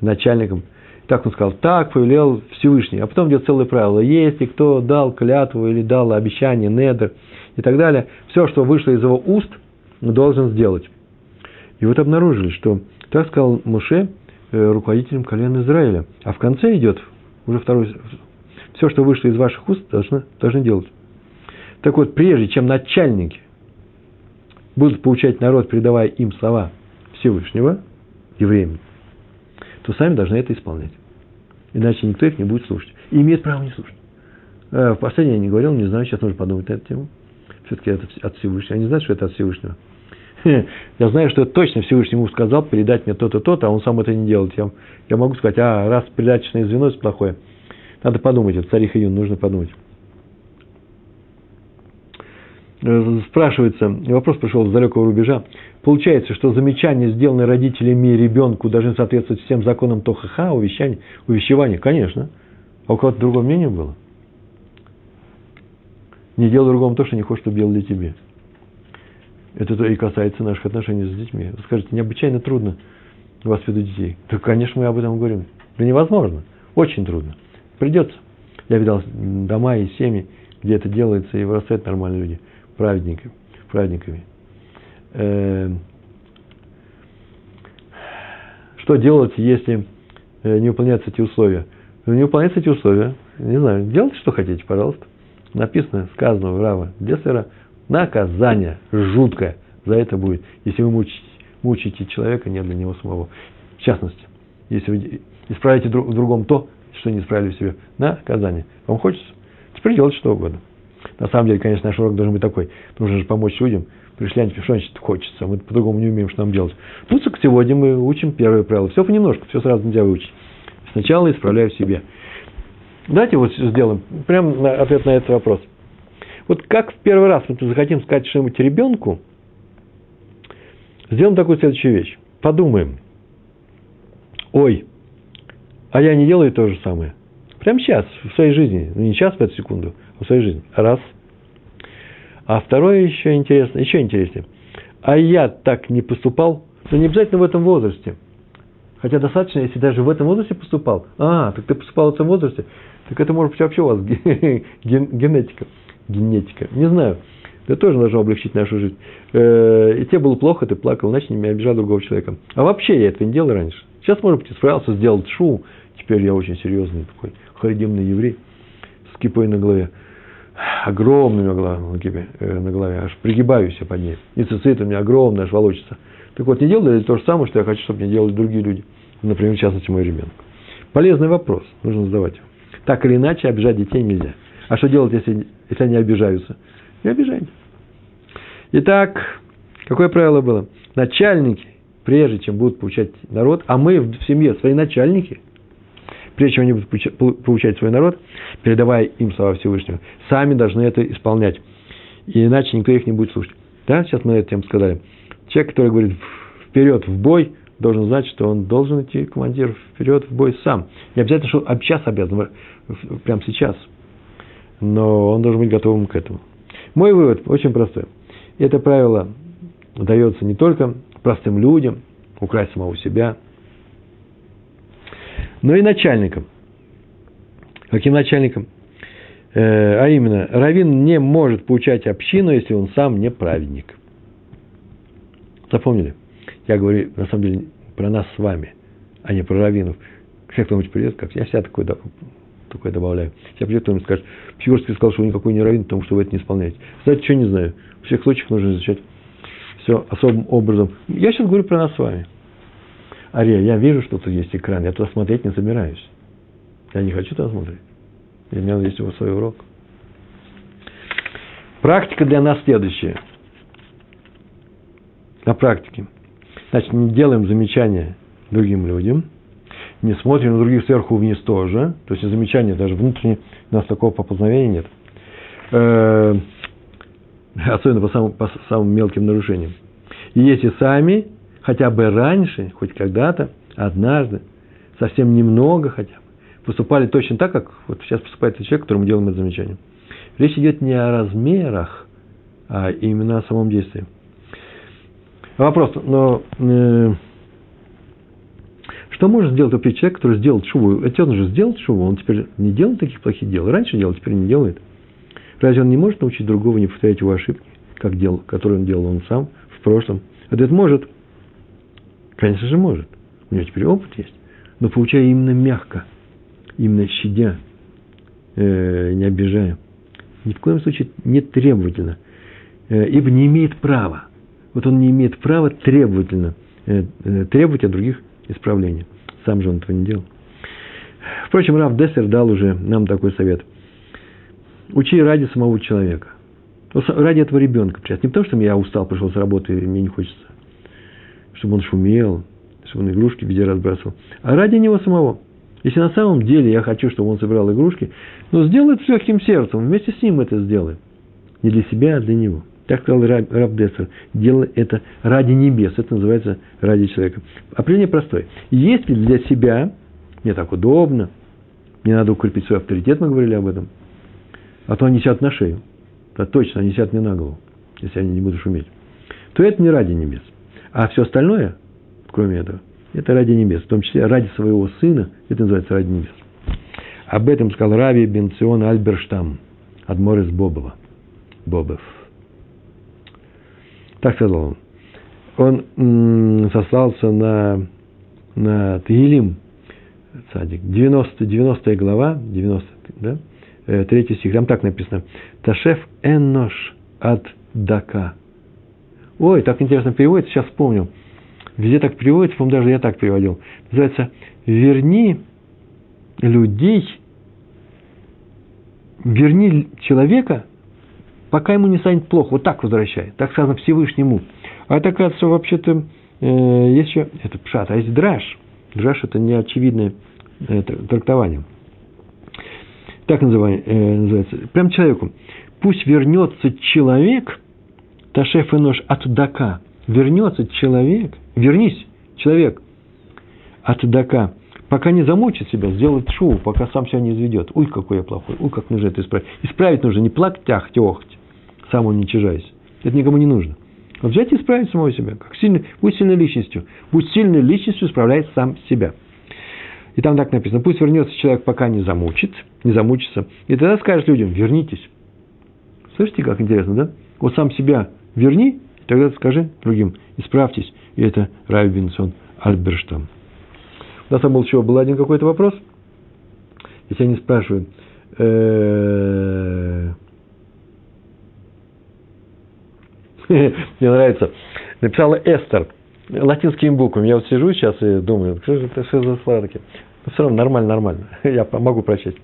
Начальником. Так он сказал, так повелел Всевышний. А потом идет целое правило. Если кто дал клятву или дал обещание, недр и так далее, все, что вышло из его уст, должен сделать. И вот обнаружили, что так сказал Муше э, руководителем колена Израиля. А в конце идет уже второй, все, что вышло из ваших уст, должны, должны делать. Так вот, прежде чем начальники будут получать народ, передавая им слова Всевышнего, евреям, то сами должны это исполнять. Иначе никто их не будет слушать. И имеет право не слушать. Э, в последнее я не говорил, не знаю, сейчас нужно подумать на эту тему. Все-таки это от Всевышнего. Я не знаю, что это от Всевышнего. Я знаю, что точно Всевышнему сказал передать мне то-то, то-то, а он сам это не делает. Я, я могу сказать, а раз передаточное звено это плохое, надо подумать, это царих июнь, нужно подумать. Э, спрашивается, вопрос пришел с далекого рубежа. Получается, что замечания, сделанные родителями ребенку, должны соответствовать всем законам ТОХХ, увещания, увещевания? Конечно. А у кого-то другое мнение было? Не делай другому то, что не хочешь, чтобы делали тебе. Это и касается наших отношений с детьми. Вы скажете, необычайно трудно воспитывать детей. Да, конечно, мы об этом говорим. Да невозможно. Очень трудно. Придется. Я видал дома и семьи, где это делается, и вырастают нормальные люди, праведниками. праведниками. Э, что делать, если э, не выполняются эти условия? Ну, не выполняются эти условия, не знаю, делайте, что хотите, пожалуйста. Написано, сказано в Рава Десера, наказание жуткое за это будет, если вы мучите, мучите человека не для него самого. В частности, если вы исправите в другом то, что не исправили в себе, наказание. Вам хочется? Теперь делать что угодно. На самом деле, конечно, наш урок должен быть такой. Нужно же помочь людям. Пришли, они что значит хочется? Мы по-другому не умеем, что нам делать. Ну, так сегодня мы учим первое правило. Все понемножку, все сразу нельзя выучить. Сначала исправляю в себе. Давайте вот сделаем прям ответ на этот вопрос. Вот как в первый раз мы захотим сказать что-нибудь ребенку, сделаем такую следующую вещь. Подумаем. Ой, а я не делаю то же самое. Прямо сейчас, в своей жизни. Ну, не час, пять секунду, а в своей жизни. Раз. А второе еще интересно, еще интереснее. А я так не поступал, но не обязательно в этом возрасте. Хотя достаточно, если даже в этом возрасте поступал. А, так ты поступал в этом возрасте. Так это может быть вообще у вас генетика. Генетика. Не знаю. Это тоже должно облегчить нашу жизнь. Э, и тебе было плохо, ты плакал, иначе не обижал другого человека. А вообще я этого не делал раньше. Сейчас, может быть, исправился, сделал шу. Теперь я очень серьезный такой харидимный еврей с кипой на голове. Огромными кипе, э, на голове. Аж пригибаюсь я под ней. И цицит у меня огромный, аж волочится. Так вот, не делали то же самое, что я хочу, чтобы не делали другие люди. Например, в частности, мой ребенок. Полезный вопрос. Нужно задавать его. Так или иначе, обижать детей нельзя. А что делать, если, если они обижаются? Не обижайте. Итак, какое правило было? Начальники, прежде чем будут получать народ, а мы в семье свои начальники, прежде чем они будут получать свой народ, передавая им слова Всевышнего, сами должны это исполнять. Иначе никто их не будет слушать. Да, сейчас мы эту тему сказали. Человек, который говорит вперед в бой, должен знать, что он должен идти, командир, вперед в бой сам. Не обязательно, что сейчас обязан, прямо сейчас. Но он должен быть готовым к этому. Мой вывод очень простой. Это правило дается не только простым людям, украсть самого себя, но и начальникам. Каким начальникам? Э, а именно, раввин не может получать общину, если он сам не праведник. Запомнили? Я говорю, на самом деле, про нас с вами, а не про раввинов. Сейчас кто-нибудь придет, как я себя такой, такой добавляю. Сейчас придет кто-нибудь скажет, Пьюрский сказал, что вы никакой не раввин, потому что вы это не исполняете. Знаете, что не знаю. В всех случаях нужно изучать все особым образом. Я сейчас говорю про нас с вами. Ария, я вижу, что тут есть экран, я туда смотреть не собираюсь. Я не хочу туда смотреть. У меня есть его свой урок. Практика для нас следующая. На практике. Значит, не делаем замечания другим людям, не смотрим на других сверху вниз тоже, то есть замечания даже внутренне, у нас такого поползновения нет. Э, особенно по самым, по самым мелким нарушениям. И если сами, хотя бы раньше, хоть когда-то, однажды, совсем немного хотя бы, поступали точно так, как вот сейчас поступает этот человек, которому делаем это замечание. Речь идет не о размерах, а именно о самом действии. Вопрос, но э, что может сделать вообще человек, который сделал шуву? Ведь он же сделал шуву, он теперь не делает таких плохих дел. Раньше делал, теперь не делает. Разве он не может научить другого не повторять его ошибки, как дел, которые он делал он сам в прошлом? Ответ может. Конечно же может. У него теперь опыт есть. Но получая именно мягко, именно щадя, э, не обижая. Ни в коем случае не требовательно. Э, ибо не имеет права. Вот он не имеет права требовательно э, э, требовать от других исправления. Сам же он этого не делал. Впрочем, Раф Дессер дал уже нам такой совет. Учи ради самого человека. Ради этого ребенка. Не потому, что я устал, пришел с работы, и мне не хочется, чтобы он шумел, чтобы он игрушки везде разбрасывал. А ради него самого. Если на самом деле я хочу, чтобы он собирал игрушки, ну, сделай это с легким сердцем, вместе с ним это сделай. Не для себя, а для него. Так сказал Раб, Раб Дессер. Делай это ради небес. Это называется ради человека. Определение простое. Если для себя, мне так удобно, мне надо укрепить свой авторитет, мы говорили об этом, а то они сядут на шею. Да точно, они сядут мне на голову, если они не будут шуметь. То это не ради небес. А все остальное, кроме этого, это ради небес. В том числе ради своего сына, это называется ради небес. Об этом сказал Рави Бенцион Альберштам, Адмор из Бобова. Бобов. Так сказал он. Он сослался на, на Тагилим, садик, 90, 90 глава, 90, да, э, третий стих, там так написано. Ташеф эннош от дака. Ой, так интересно переводится, сейчас вспомню. Везде так переводится, по-моему, даже я так переводил. Называется «Верни людей, верни человека пока ему не станет плохо. Вот так возвращает. Так сказано Всевышнему. А это, оказывается, вообще-то э, есть еще, это пшат, а есть драж. Драж – это неочевидное э, трактование. Так называется, э, называется. Прям человеку. Пусть вернется человек, Ташеф и нож от дака. Вернется человек, вернись, человек, от дака, пока не замучит себя, сделает шоу, пока сам себя не изведет. Ой, какой я плохой, ой, как нужно это исправить. Исправить нужно не плакать, ахть, охть, сам уничижаясь. Это никому не нужно. А взять и исправить самого себя. Как сильный, будь сильной личностью. Будь сильной личностью, исправляй сам себя. И там так написано, пусть вернется человек, пока не замучит, не замучится. И тогда скажешь людям, вернитесь. Слышите, как интересно, да? Вот сам себя верни, тогда скажи другим, исправьтесь. И это Рави Бенсон Альберштам. У нас там был еще был один какой-то вопрос. Если они спрашивают, э, мне нравится, написала Эстер латинскими буквами. Я вот сижу сейчас и думаю, что же это что за слова такие? Но все равно нормально, нормально. Я могу прочесть.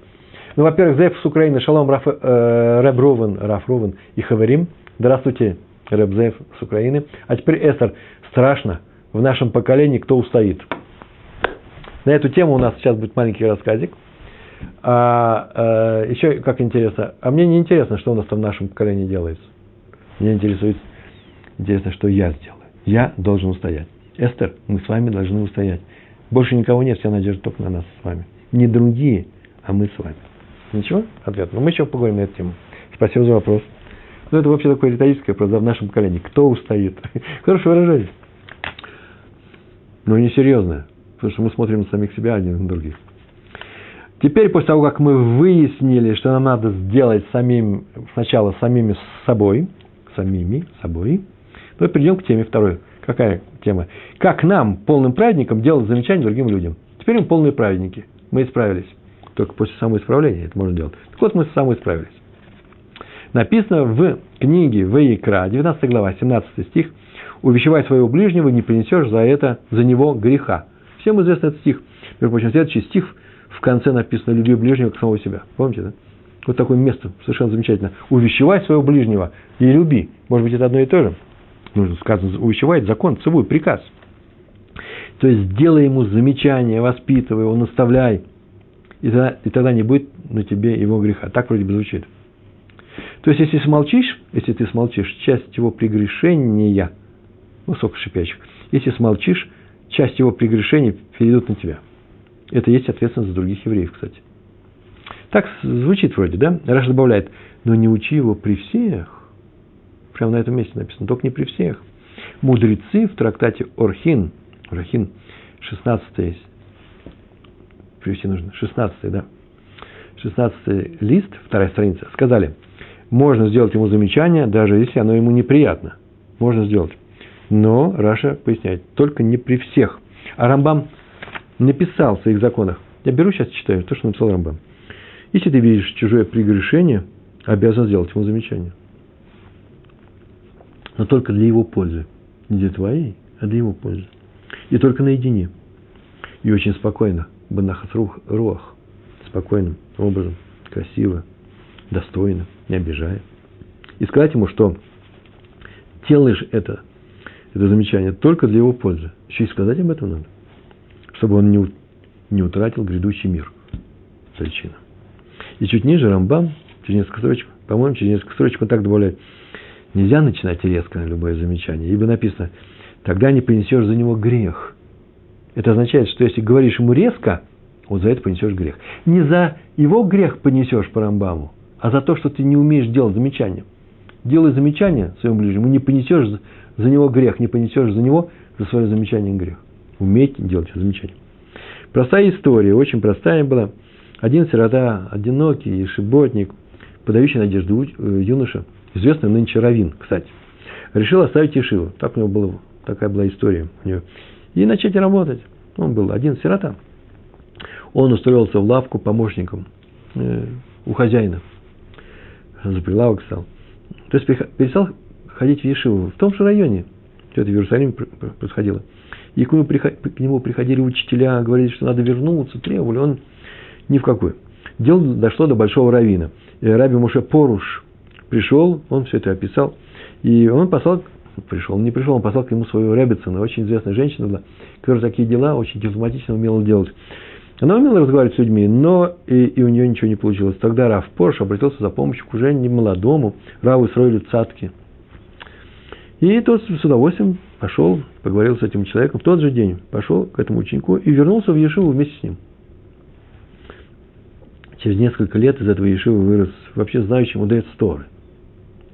Ну, во-первых, Зев с Украины, Шалом Раф, э, Рэб Рувен, Раф Рувен и Хаверим. Здравствуйте, Рэб Зев с Украины. А теперь, Эстер, страшно, в нашем поколении кто устоит. На эту тему у нас сейчас будет маленький рассказик. А, э, еще как интересно, а мне не интересно, что у нас там в нашем поколении делается. Меня интересует, интересно, что я сделаю. Я должен устоять. Эстер, мы с вами должны устоять. Больше никого нет, вся надежда только на нас с вами. Не другие, а мы с вами. Ничего? Ответ. Но мы еще поговорим на эту тему. Спасибо за вопрос. Ну, это вообще такое риторическое вопрос в нашем поколении. Кто устоит? Хорошее выражение. Но несерьезное. Потому что мы смотрим на самих себя, а не на других. Теперь, после того, как мы выяснили, что нам надо сделать самим, сначала самими собой, самими собой, мы перейдем к теме второй. Какая тема? Как нам, полным праведникам, делать замечания другим людям. Теперь мы полные праведники. Мы исправились. Только после самоисправления это можно делать. Так вот, мы самоисправились. Написано в книге Ваикра, 19 глава, 17 стих, «Увещевай своего ближнего, не принесешь за это, за него греха». Всем известен этот стих. Между прочим, следующий стих в конце написано «Люби ближнего как самого себя». Помните, да? Вот такое место, совершенно замечательно. Увещевай своего ближнего и люби. Может быть, это одно и то же. Нужно сказано, увещевать закон, целуй, приказ. То есть, делай ему замечание, воспитывай его, наставляй. И тогда, и тогда не будет на тебе его греха. Так вроде бы звучит. То есть, если смолчишь, если ты смолчишь, часть его прегрешения, высокошипящих, если смолчишь, часть его прегрешений перейдут на тебя. Это есть ответственность за других евреев, кстати. Так звучит вроде, да? Раш добавляет, но не учи его при всех. Прямо на этом месте написано, только не при всех. Мудрецы в трактате Орхин, Орхин, 16 привести нужно, 16 да, 16 лист, вторая страница, сказали, можно сделать ему замечание, даже если оно ему неприятно. Можно сделать. Но Раша поясняет, только не при всех. А Рамбам написал в своих законах. Я беру сейчас читаю то, что написал Рамбам. Если ты видишь чужое прегрешение, обязан сделать ему замечание. Но только для его пользы. Не для твоей, а для его пользы. И только наедине. И очень спокойно. Банахас руах. Спокойным образом. Красиво. Достойно. Не обижая. И сказать ему, что делаешь это – это замечание только для его пользы. Еще и сказать об этом надо, чтобы он не, не утратил грядущий мир. Причина. И чуть ниже Рамбам, через несколько строчек, по-моему, через несколько строчек он так добавляет, нельзя начинать резко на любое замечание, ибо написано, тогда не принесешь за него грех. Это означает, что если говоришь ему резко, вот за это понесешь грех. Не за его грех понесешь по Рамбаму, а за то, что ты не умеешь делать замечания. Делай замечания своему ближнему, не понесешь за него грех, не понесешь за него, за свое замечание грех. Уметь делать замечание. Простая история, очень простая была. Один сирота, одинокий, и шиботник, подающий надежду э, юноша, известный нынче Равин, кстати, решил оставить Ешиву. Так у него была, такая была история у него. И начать работать. Он был один сирота. Он устроился в лавку помощником э, у хозяина. За прилавок стал. То есть перестал ходить в Ешиву, в том же районе. Все это в Иерусалиме происходило. И к нему, к нему приходили учителя, говорили, что надо вернуться, требовали. Он ни в какой. Дело дошло до большого равина. Раби Муше Поруш пришел, он все это описал, и он послал, пришел, не пришел, он послал к нему свою Ребецина, очень известная женщина была, которая такие дела очень дипломатично умела делать. Она умела разговаривать с людьми, но и, и у нее ничего не получилось. Тогда Рав Порш обратился за помощью к уже не молодому Раву Исроилю Цатке. И тот с удовольствием пошел, поговорил с этим человеком в тот же день, пошел к этому ученику и вернулся в Ешиву вместе с ним. Через несколько лет из этого Ешивы вырос вообще знающий мудрец Торы.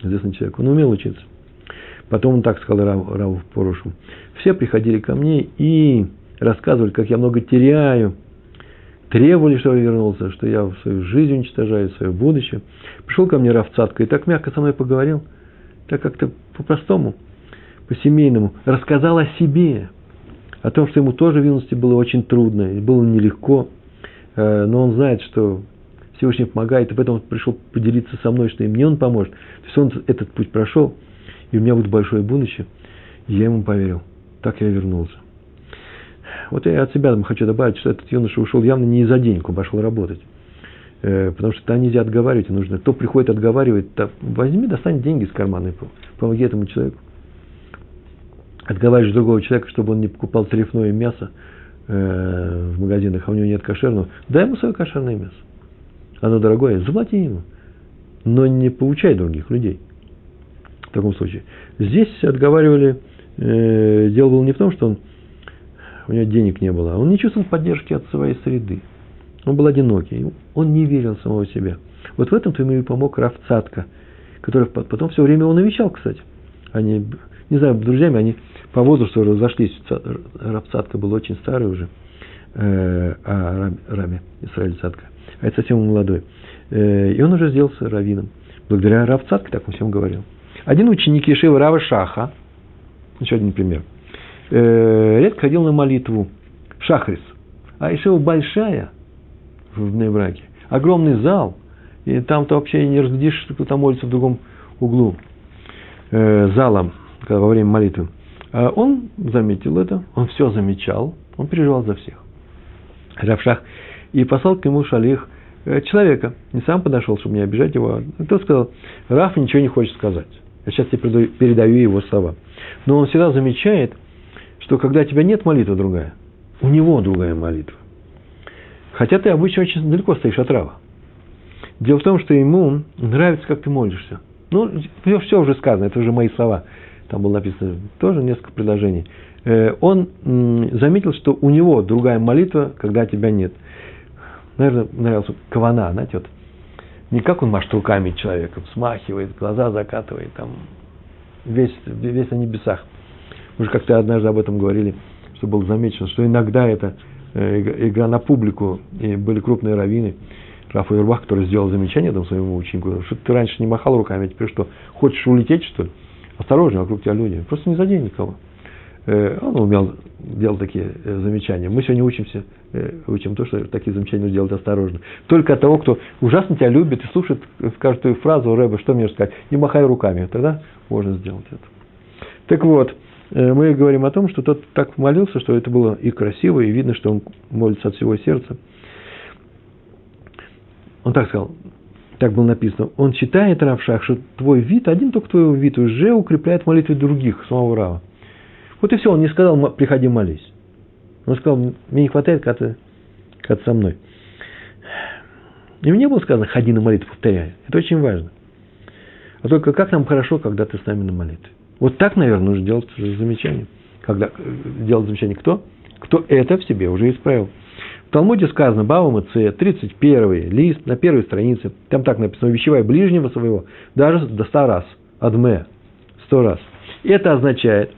Известный человек. Он умел учиться. Потом он так сказал Раву, Раву Порушу. Все приходили ко мне и рассказывали, как я много теряю, требовали, чтобы я вернулся, что я свою жизнь уничтожаю, свое будущее. Пришел ко мне Рав Цатка и так мягко со мной поговорил, так как-то по-простому, по-семейному, рассказал о себе, о том, что ему тоже в юности было очень трудно, было нелегко, э, но он знает, что Всевышний помогает, и поэтому он пришел поделиться со мной, что и мне он поможет. То есть он этот путь прошел, и у меня будет большое будущее. И я ему поверил. Так я вернулся. Вот я от себя хочу добавить, что этот юноша ушел явно не из-за он пошел работать. Э, потому что там нельзя отговаривать, нужно. Кто приходит отговаривать, то возьми, достань деньги из кармана и помоги этому человеку. Отговариваешь другого человека, чтобы он не покупал трефное мясо э, в магазинах, а у него нет кошерного, дай ему свое кошерное мясо. Оно дорогое, заплати ему. Но не получай других людей. В таком случае. Здесь отговаривали, э, дело было не в том, что он, у него денег не было, а он не чувствовал поддержки от своей среды. Он был одинокий, он не верил в самого себя. Вот в этом-то ему и помог Раф Цатка, который потом все время его навещал, кстати. Они, не знаю, друзьями, они по возрасту разошлись. Раф Цатка был очень старый уже, э, а Рами Исраиль Цатка, а это совсем молодой. Э, и он уже сделался раввином. Благодаря Раф Цатке, так он всем говорил. Один ученик Ешива Рава Шаха, еще один пример, э, редко ходил на молитву Шахрис. А Ешива большая – в Бнебраке. Огромный зал, и там-то вообще не разглядишь, кто там молится в другом углу э, зала, во время молитвы. А он заметил это, он все замечал, он переживал за всех. Равшах. И послал к нему шалих э, человека. Не сам подошел, чтобы не обижать его. А тот сказал, Раф ничего не хочет сказать. Я сейчас тебе передаю его слова. Но он всегда замечает, что когда тебя нет молитвы другая, у него другая молитва. Хотя ты обычно очень далеко стоишь от Рава. Дело в том, что ему нравится, как ты молишься. Ну, все уже сказано, это уже мои слова. Там было написано тоже несколько предложений. Э, он заметил, что у него другая молитва, когда тебя нет. Наверное, нравился кавана, знаете, вот. Не как он машет руками человеком, смахивает, глаза закатывает, там, весь, весь на небесах. Мы же как-то однажды об этом говорили, что было замечено, что иногда это Э, игра на публику, и были крупные раввины, Рафа Юрбах, который сделал замечание там своему ученику, что ты раньше не махал руками, а теперь что, хочешь улететь, что ли? Осторожно, вокруг тебя люди. Просто не задень никого. Э, он умел делать такие э, замечания. Мы сегодня учимся, учим то, что такие замечания нужно делать осторожно. Только от того, кто ужасно тебя любит и слушает, твою фразу, Рэба, что мне сказать? Не махай руками, тогда можно сделать это. Так вот, Э, мы говорим о том, что тот так молился, что это было и красиво, и видно, что он молится от всего сердца. Он так сказал, так было написано, он считает, Равшах, что твой вид, один только твой вид уже укрепляет молитвы других, самого Рава. Вот и все, он не сказал, приходи молись. Он сказал, мне не хватает, когда ты, когда ты со мной. И мне было сказано, ходи на молитву, повторяй. Это очень важно. А только как нам хорошо, когда ты с нами на молитве. Вот так, наверное, нужно делать замечание. Когда э, делать замечание кто? Кто это в себе уже исправил. В Талмуде сказано, Бава Ц, 31 лист, на первой странице, там так написано, увещевай ближнего своего, даже до ста раз, адме, сто раз. Это означает,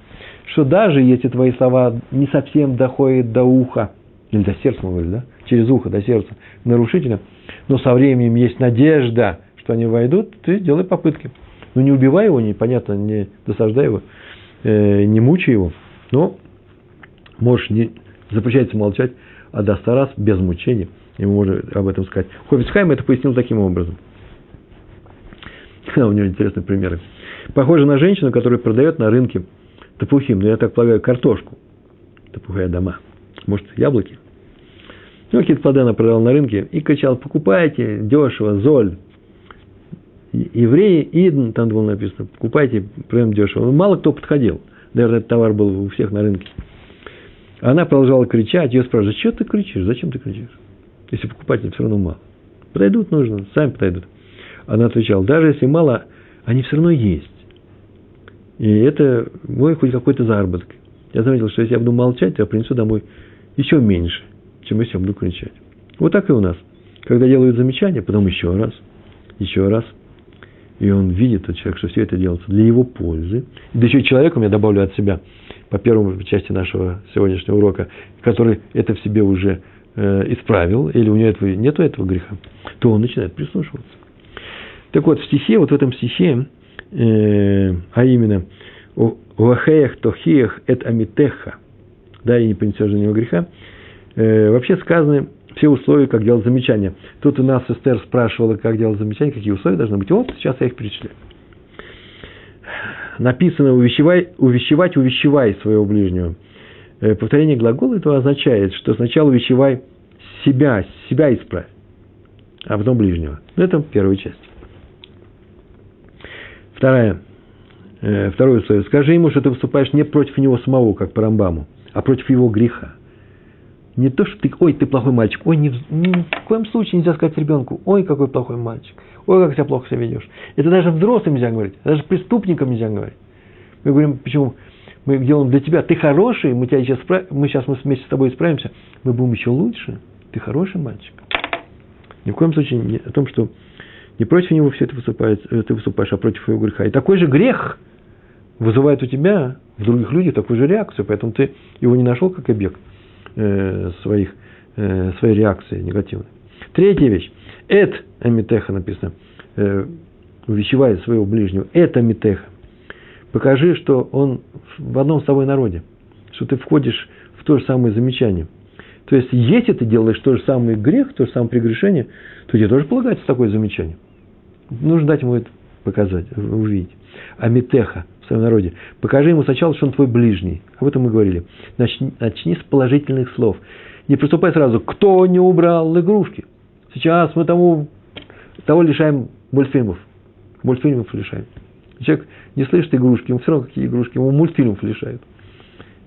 что даже если твои слова не совсем доходят до уха, или до сердца, мы говорим, да, через ухо до сердца нарушителя, но со временем есть надежда, что они войдут, ты делай попытки. Ну, не убивай его, непонятно, не досаждай его, э, не мучай его. Но можешь не запрещается молчать, а до ста раз без мучения. Ему можно об этом сказать. Хофицхайм это пояснил таким образом. у него интересные примеры. Похоже на женщину, которая продает на рынке топухим, ну, я так полагаю, картошку. Топухая дома. Может, яблоки. Ну, какие-то плоды она продавала на рынке и кричала, покупайте, дешево, золь. евреи, и там было написано, покупайте прям дешево. Мало кто подходил. Наверное, этот товар был у всех на рынке. Она продолжала кричать, ее спрашивают, что ты кричишь, зачем ты кричишь? Если покупателей все равно мало. Подойдут нужно, сами подойдут. Она отвечала, даже если мало, они все равно есть. И это мой хоть какой-то заработок. Я заметил, что если я буду молчать, то я принесу домой еще меньше, чем если я буду кричать. Вот так и у нас. Когда делают замечания, потом еще раз, еще раз. И он видит, тот человек, что все это делается для его пользы. Да еще и человеком я добавлю от себя, по первой части нашего сегодняшнего урока, который это в себе уже э, исправил, или у него этого, нету этого греха, то он начинает прислушиваться. Так вот, в стихе, вот в этом стихе, э, а именно, «Вахеях тохиях эт амитеха», да, и не принесешь за него греха, э, вообще сказаны все условия, как делать замечания. Тут у нас Эстер спрашивала, как делать замечания, какие условия должны быть. Вот сейчас я их перечисляю. Написано увещевай, увещевать, увещевай своего ближнего. Э, повторение глагола этого означает, что сначала увещевай себя, себя исправь, а потом ближнего. Это первая часть. Вторая, э, второе условие. Скажи ему, что ты выступаешь не против него самого, как по Рамбаму, а против его греха. Не то, что ты, ой, ты плохой мальчик, ой, ни, ни в коем случае нельзя сказать ребенку, ой, какой плохой мальчик, ой, как тебя плохо себя ведешь. Это даже взрослым нельзя говорить, даже преступникам нельзя говорить. Мы говорим, почему? Мы делаем для тебя, ты хороший, мы, тебя сейчас, мы сейчас мы вместе с тобой справимся, мы будем еще лучше, ты хороший мальчик. Ни в коем случае не о том, что не против него все это выступает, э, ты выступаешь, а против его греха. И такой же грех вызывает у тебя в других людях такую же реакцию, поэтому ты его не нашел как объект э, своих, э, своей реакции негативной. Третья вещь. Эт амитеха написано, э, увещевает своего ближнего. Это амитеха. Покажи, что он в одном с тобой народе, что ты входишь в то же самое замечание. То есть, если ты делаешь то же самое грех, то же самое прегрешение, то тебе тоже полагается такое замечание. Нужно дать ему это показать, увидеть. Амитеха в своем народе. Покажи ему сначала, что он твой ближний. Об этом мы говорили. Начни, начни с положительных слов. Не приступай сразу, кто не убрал игрушки. Сейчас мы тому, того лишаем мультфильмов. Мультфильмов лишаем. Человек не слышит игрушки, ему все равно какие игрушки, ему мультфильмов лишают.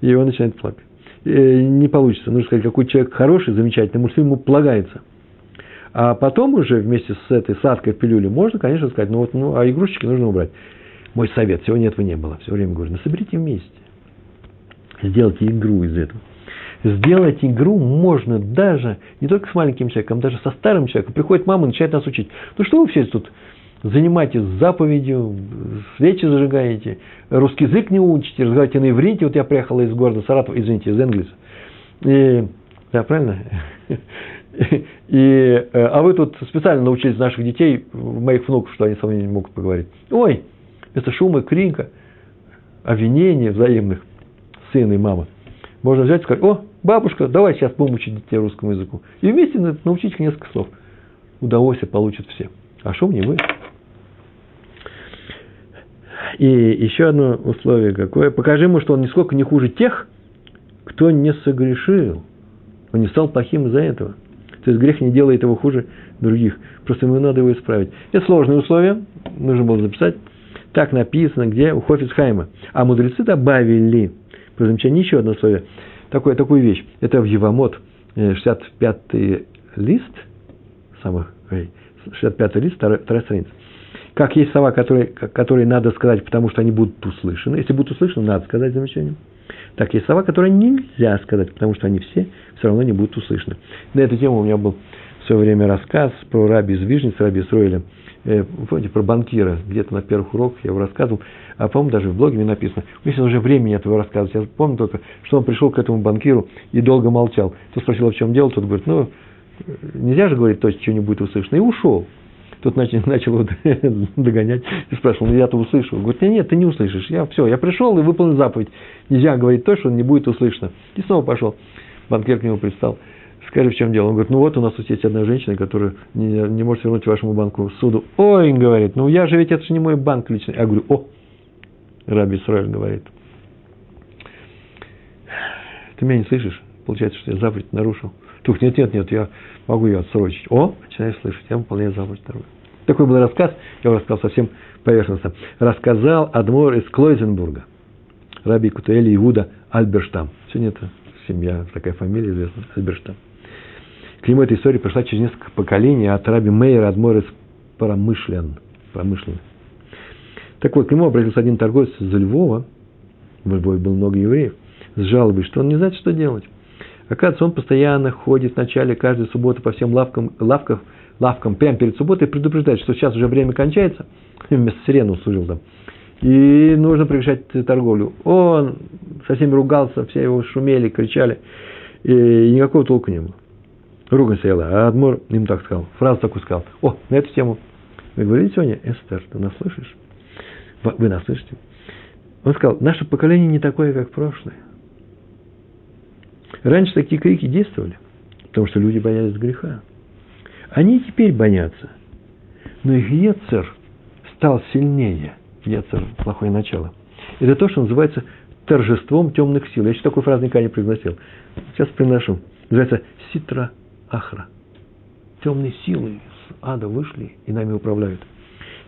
И он начинает плакать. Э, не получится. Нужно сказать, какой человек хороший, замечательный, мультфильм ему полагается. А потом уже вместе с этой садкой в пилюле можно, конечно, сказать, ну вот, ну, а игрушечки нужно убрать. Мой совет, сегодня этого не было. Все время говорю, ну соберите вместе. Сделайте игру из этого. Сделать игру можно даже не только с маленьким человеком, даже со старым человеком. Приходит мама и начинает нас учить. Ну что вы все тут занимаетесь заповедью, свечи зажигаете, русский язык не учите, разговариваете на иврите. Вот я приехал из города Саратова, извините, из Энгельса. И, да, правильно? И, э, а вы тут специально научились наших детей, моих внуков, что они со мной не могут поговорить. Ой, вместо шума, крика, обвинений взаимных сына и мама, можно взять и сказать, о, бабушка, давай сейчас будем учить детей русскому языку. И вместе научить их несколько слов. Удовольствие получат все. А шум не вы. И еще одно условие какое. Покажи ему, что он нисколько не хуже тех, кто не согрешил. Он не стал плохим из-за этого. То есть грех не делает его хуже других. Просто ему надо его исправить. Это сложные условия. Нужно было записать. Так написано, где у Хофицхайма. А мудрецы добавили, по замечанию, еще одно условие. Такое, такую вещь. Это в Евамот, 65-й э, лист, самых, 65-й лист, вторая, вторая страница. Как есть слова, которые, которые надо сказать, потому что они будут услышаны. Если будут услышаны, надо сказать замечание. Так есть слова, которые нельзя сказать, потому что они все все равно не будут услышаны. На эту тему у меня был в свое время рассказ про раби из Вижницы, раби Исроиля. Э, помните, про банкира. Где-то на первых уроках я его рассказывал. А, по-моему, даже в блоге мне написано. Если уже времени этого рассказывать. Я помню только, что он пришел к этому банкиру и долго молчал. Тот спросил, а в чем дело? Тот говорит, ну, нельзя же говорить то, что не будет услышано. И ушел. Тот начал, начал его догонять и спрашивал, ну я-то услышал. Говорит, нет, нет, ты не услышишь. Я все, я пришел и выполнил заповедь. Нельзя говорить то, что не будет услышано. И снова пошел. Банкир к нему пристал. Скажи, в чем дело? Он говорит, ну вот у нас тут есть одна женщина, которая не, не может вернуть вашему банку суду. Ой, говорит, ну я же ведь это же не мой банк личный. Я говорю, о, Раби Исраиль говорит. Ты меня не слышишь? Получается, что я заповедь нарушил. Тух, нет, нет, нет, я могу ее отсрочить. О, начинаю слышать, я выполняю заповедь вторую. Такой был рассказ, я его рассказал совсем поверхностно. Рассказал Адмор из Клойзенбурга, Раби Кутуэли Иуда Альберштам. Сегодня это семья, такая фамилия известна, Альберштам. К нему эта история пришла через несколько поколений от Раби Мейера Адмор из Промышлен. Промышлен. Так вот, к нему обратился один торговец из Львова, в Львове было много евреев, с жалобой, что он не знает, что делать. Оказывается, он постоянно ходит в начале каждой субботы по всем лавкам, лавкам, лавкам прямо перед субботой и предупреждает, что сейчас уже время кончается, вместо сирены служил там, и нужно прекращать торговлю. Он со всеми ругался, все его шумели, кричали, и никакого толку не было. Ругань стояла, а Адмор им так сказал, фразу такую сказал. О, на эту тему. Вы говорите сегодня, Эстер, ты нас слышишь? Вы нас слышите? Он сказал, наше поколение не такое, как прошлое. Раньше такие крики действовали, потому что люди боялись греха. Они теперь боятся. Но их Ецер стал сильнее. Ецер – плохое начало. Это то, что называется торжеством темных сил. Я еще такой фразу никогда не произносил. Сейчас приношу. Называется ситра ахра. Темные силы с ада вышли и нами управляют.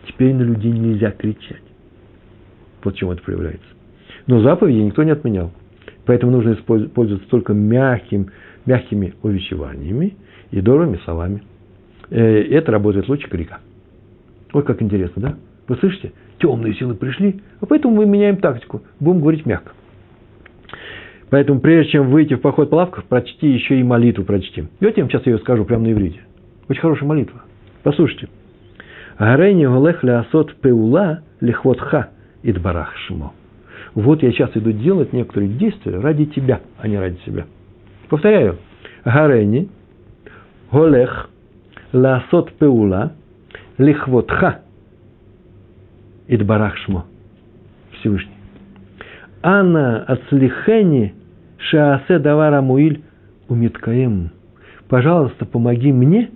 Теперь на людей нельзя кричать. Вот чем это проявляется. Но заповеди никто не отменял. Поэтому нужно пользоваться только мягким, мягкими увещеваниями и добрыми словами. Э, это работает лучше крика. Вот как интересно, да? Вы слышите? Темные силы пришли, а поэтому мы меняем тактику. Будем говорить мягко. Поэтому прежде чем выйти в поход по лавках, прочти еще и молитву прочти. Я вам сейчас ее скажу прямо на иврите. Очень хорошая молитва. Послушайте. Гарейни голех лясот пеула лихвотха идбарах шмо вот я сейчас иду делать некоторые действия ради тебя, а не ради себя. Повторяю. Гарени, голех, ласот пеула, лихвотха, идбарах шмо. Всевышний. Анна ацлихени шаасе давара муиль умиткаем. Пожалуйста, помоги мне,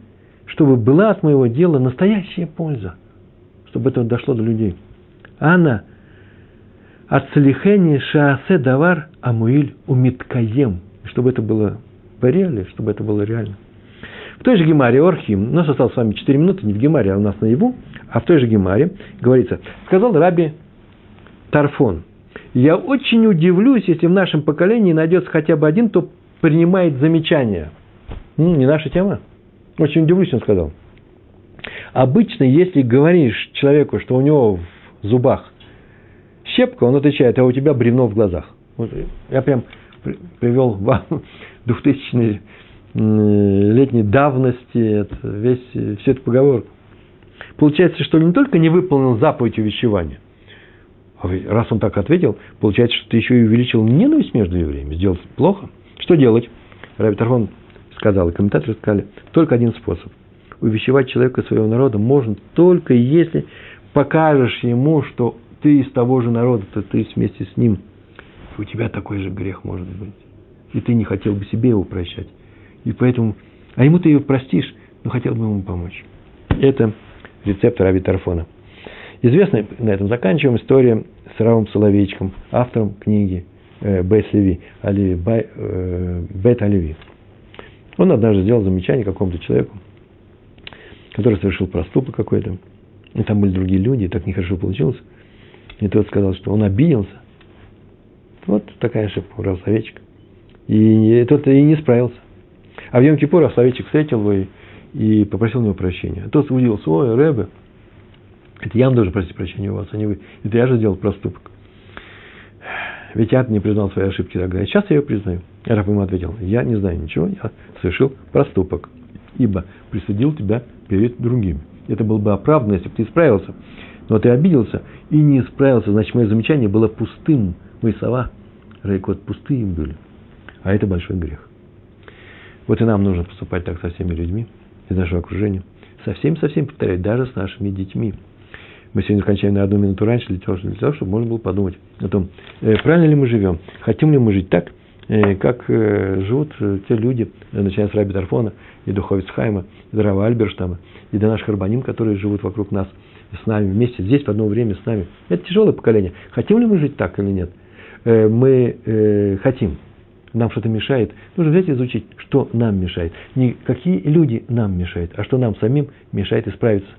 чтобы была от моего дела настоящая польза, чтобы это дошло до людей. Анна Ацлихени шаасе давар амуиль умиткаем. Чтобы это было по чтобы это было реально. В той же Гемаре Орхим, у нас осталось с вами 4 минуты, не в Гемаре, а у нас наяву, а в той же Гемаре говорится, сказал Раби Тарфон, я очень удивлюсь, если в нашем поколении найдется хотя бы один, кто принимает замечания. Ну, не наша тема. Очень удивлюсь, он сказал. Обычно, если говоришь человеку, что у него в зубах щепка, он отвечает, а у тебя бревно в глазах. Я прям привел вам 2000 летней давности это, весь, всю эту поговорку. Получается, что не только не выполнил заповедь увещевания, а раз он так ответил, получается, что ты еще и увеличил ненависть между евреями. Сделал плохо. Что делать? Раби Тархон сказал, и комментаторы сказали, только один способ. Увещевать человека своего народа можно только если покажешь ему, что ты из того же народа, то ты вместе с ним. У тебя такой же грех может быть. И ты не хотел бы себе его прощать. И поэтому, а ему ты его простишь, но хотел бы ему помочь. Это рецепт Раби Тарфона. Известная, на этом заканчиваем, история с Равом Соловейчиком, автором книги э, Бет Леви, Бай, э, Бет Оливи. Он однажды сделал замечание какому-то человеку, который совершил проступок какой-то. И там были другие люди, и так нехорошо получилось. И тот сказал, что он обиделся. Вот такая ошибка у Равсовечек. И тот и не справился. А в Йом-Кипур Равсовечек встретил его и, и попросил у него прощения. Тот удивился, ой, Рэбе, это я вам должен просить прощения у вас, а не вы. Это я же сделал проступок. Ведь я не признал своей ошибки тогда. А сейчас я ее признаю. Я ему ответил, я не знаю ничего, я совершил проступок. Ибо присудил тебя перед другими. Это было бы оправданно, если бы ты справился. Но ты обиделся и не исправился, значит, мое замечание было пустым. Мои слова, Рейкот, пустые были. А это большой грех. Вот и нам нужно поступать так со всеми людьми из нашего окружения. Со всеми, со всеми, повторяю, даже с нашими детьми. Мы сегодня кончаем на одну минуту раньше для того, для того чтобы можно было подумать о том, э, правильно ли мы живем, хотим ли мы жить так, э, как э, живут те люди, начиная с Раби Тарфона и Духовец Хайма, и Рава Альберштама, и до наших арбаним, которые живут вокруг нас – с нами, вместе здесь в одно время с нами. Это тяжелое поколение. Хотим ли мы жить так или нет? Э, мы э, хотим. Нам что-то мешает. Нужно взять и изучить, что нам мешает. Не какие люди нам мешают, а что нам самим мешает исправиться.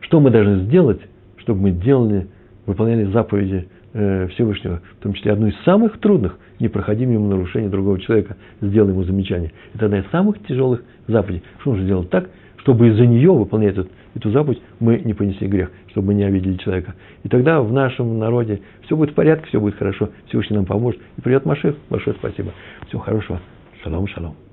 что мы должны сделать, чтобы мы делали, выполняли заповеди э, Всевышнего, в том числе одну из самых трудных, не проходи мимо нарушения другого человека, сделай ему замечание. Это одна из самых тяжелых заповедей. Что нужно сделать так, чтобы из-за нее, выполняя эту, эту заповедь, мы не понесли грех, чтобы мы не обидели человека. И тогда в нашем народе все будет в порядке, все будет хорошо, Всевышний нам поможет. И придет Машир. Большое спасибо. Всего хорошего. Шалом, шалом.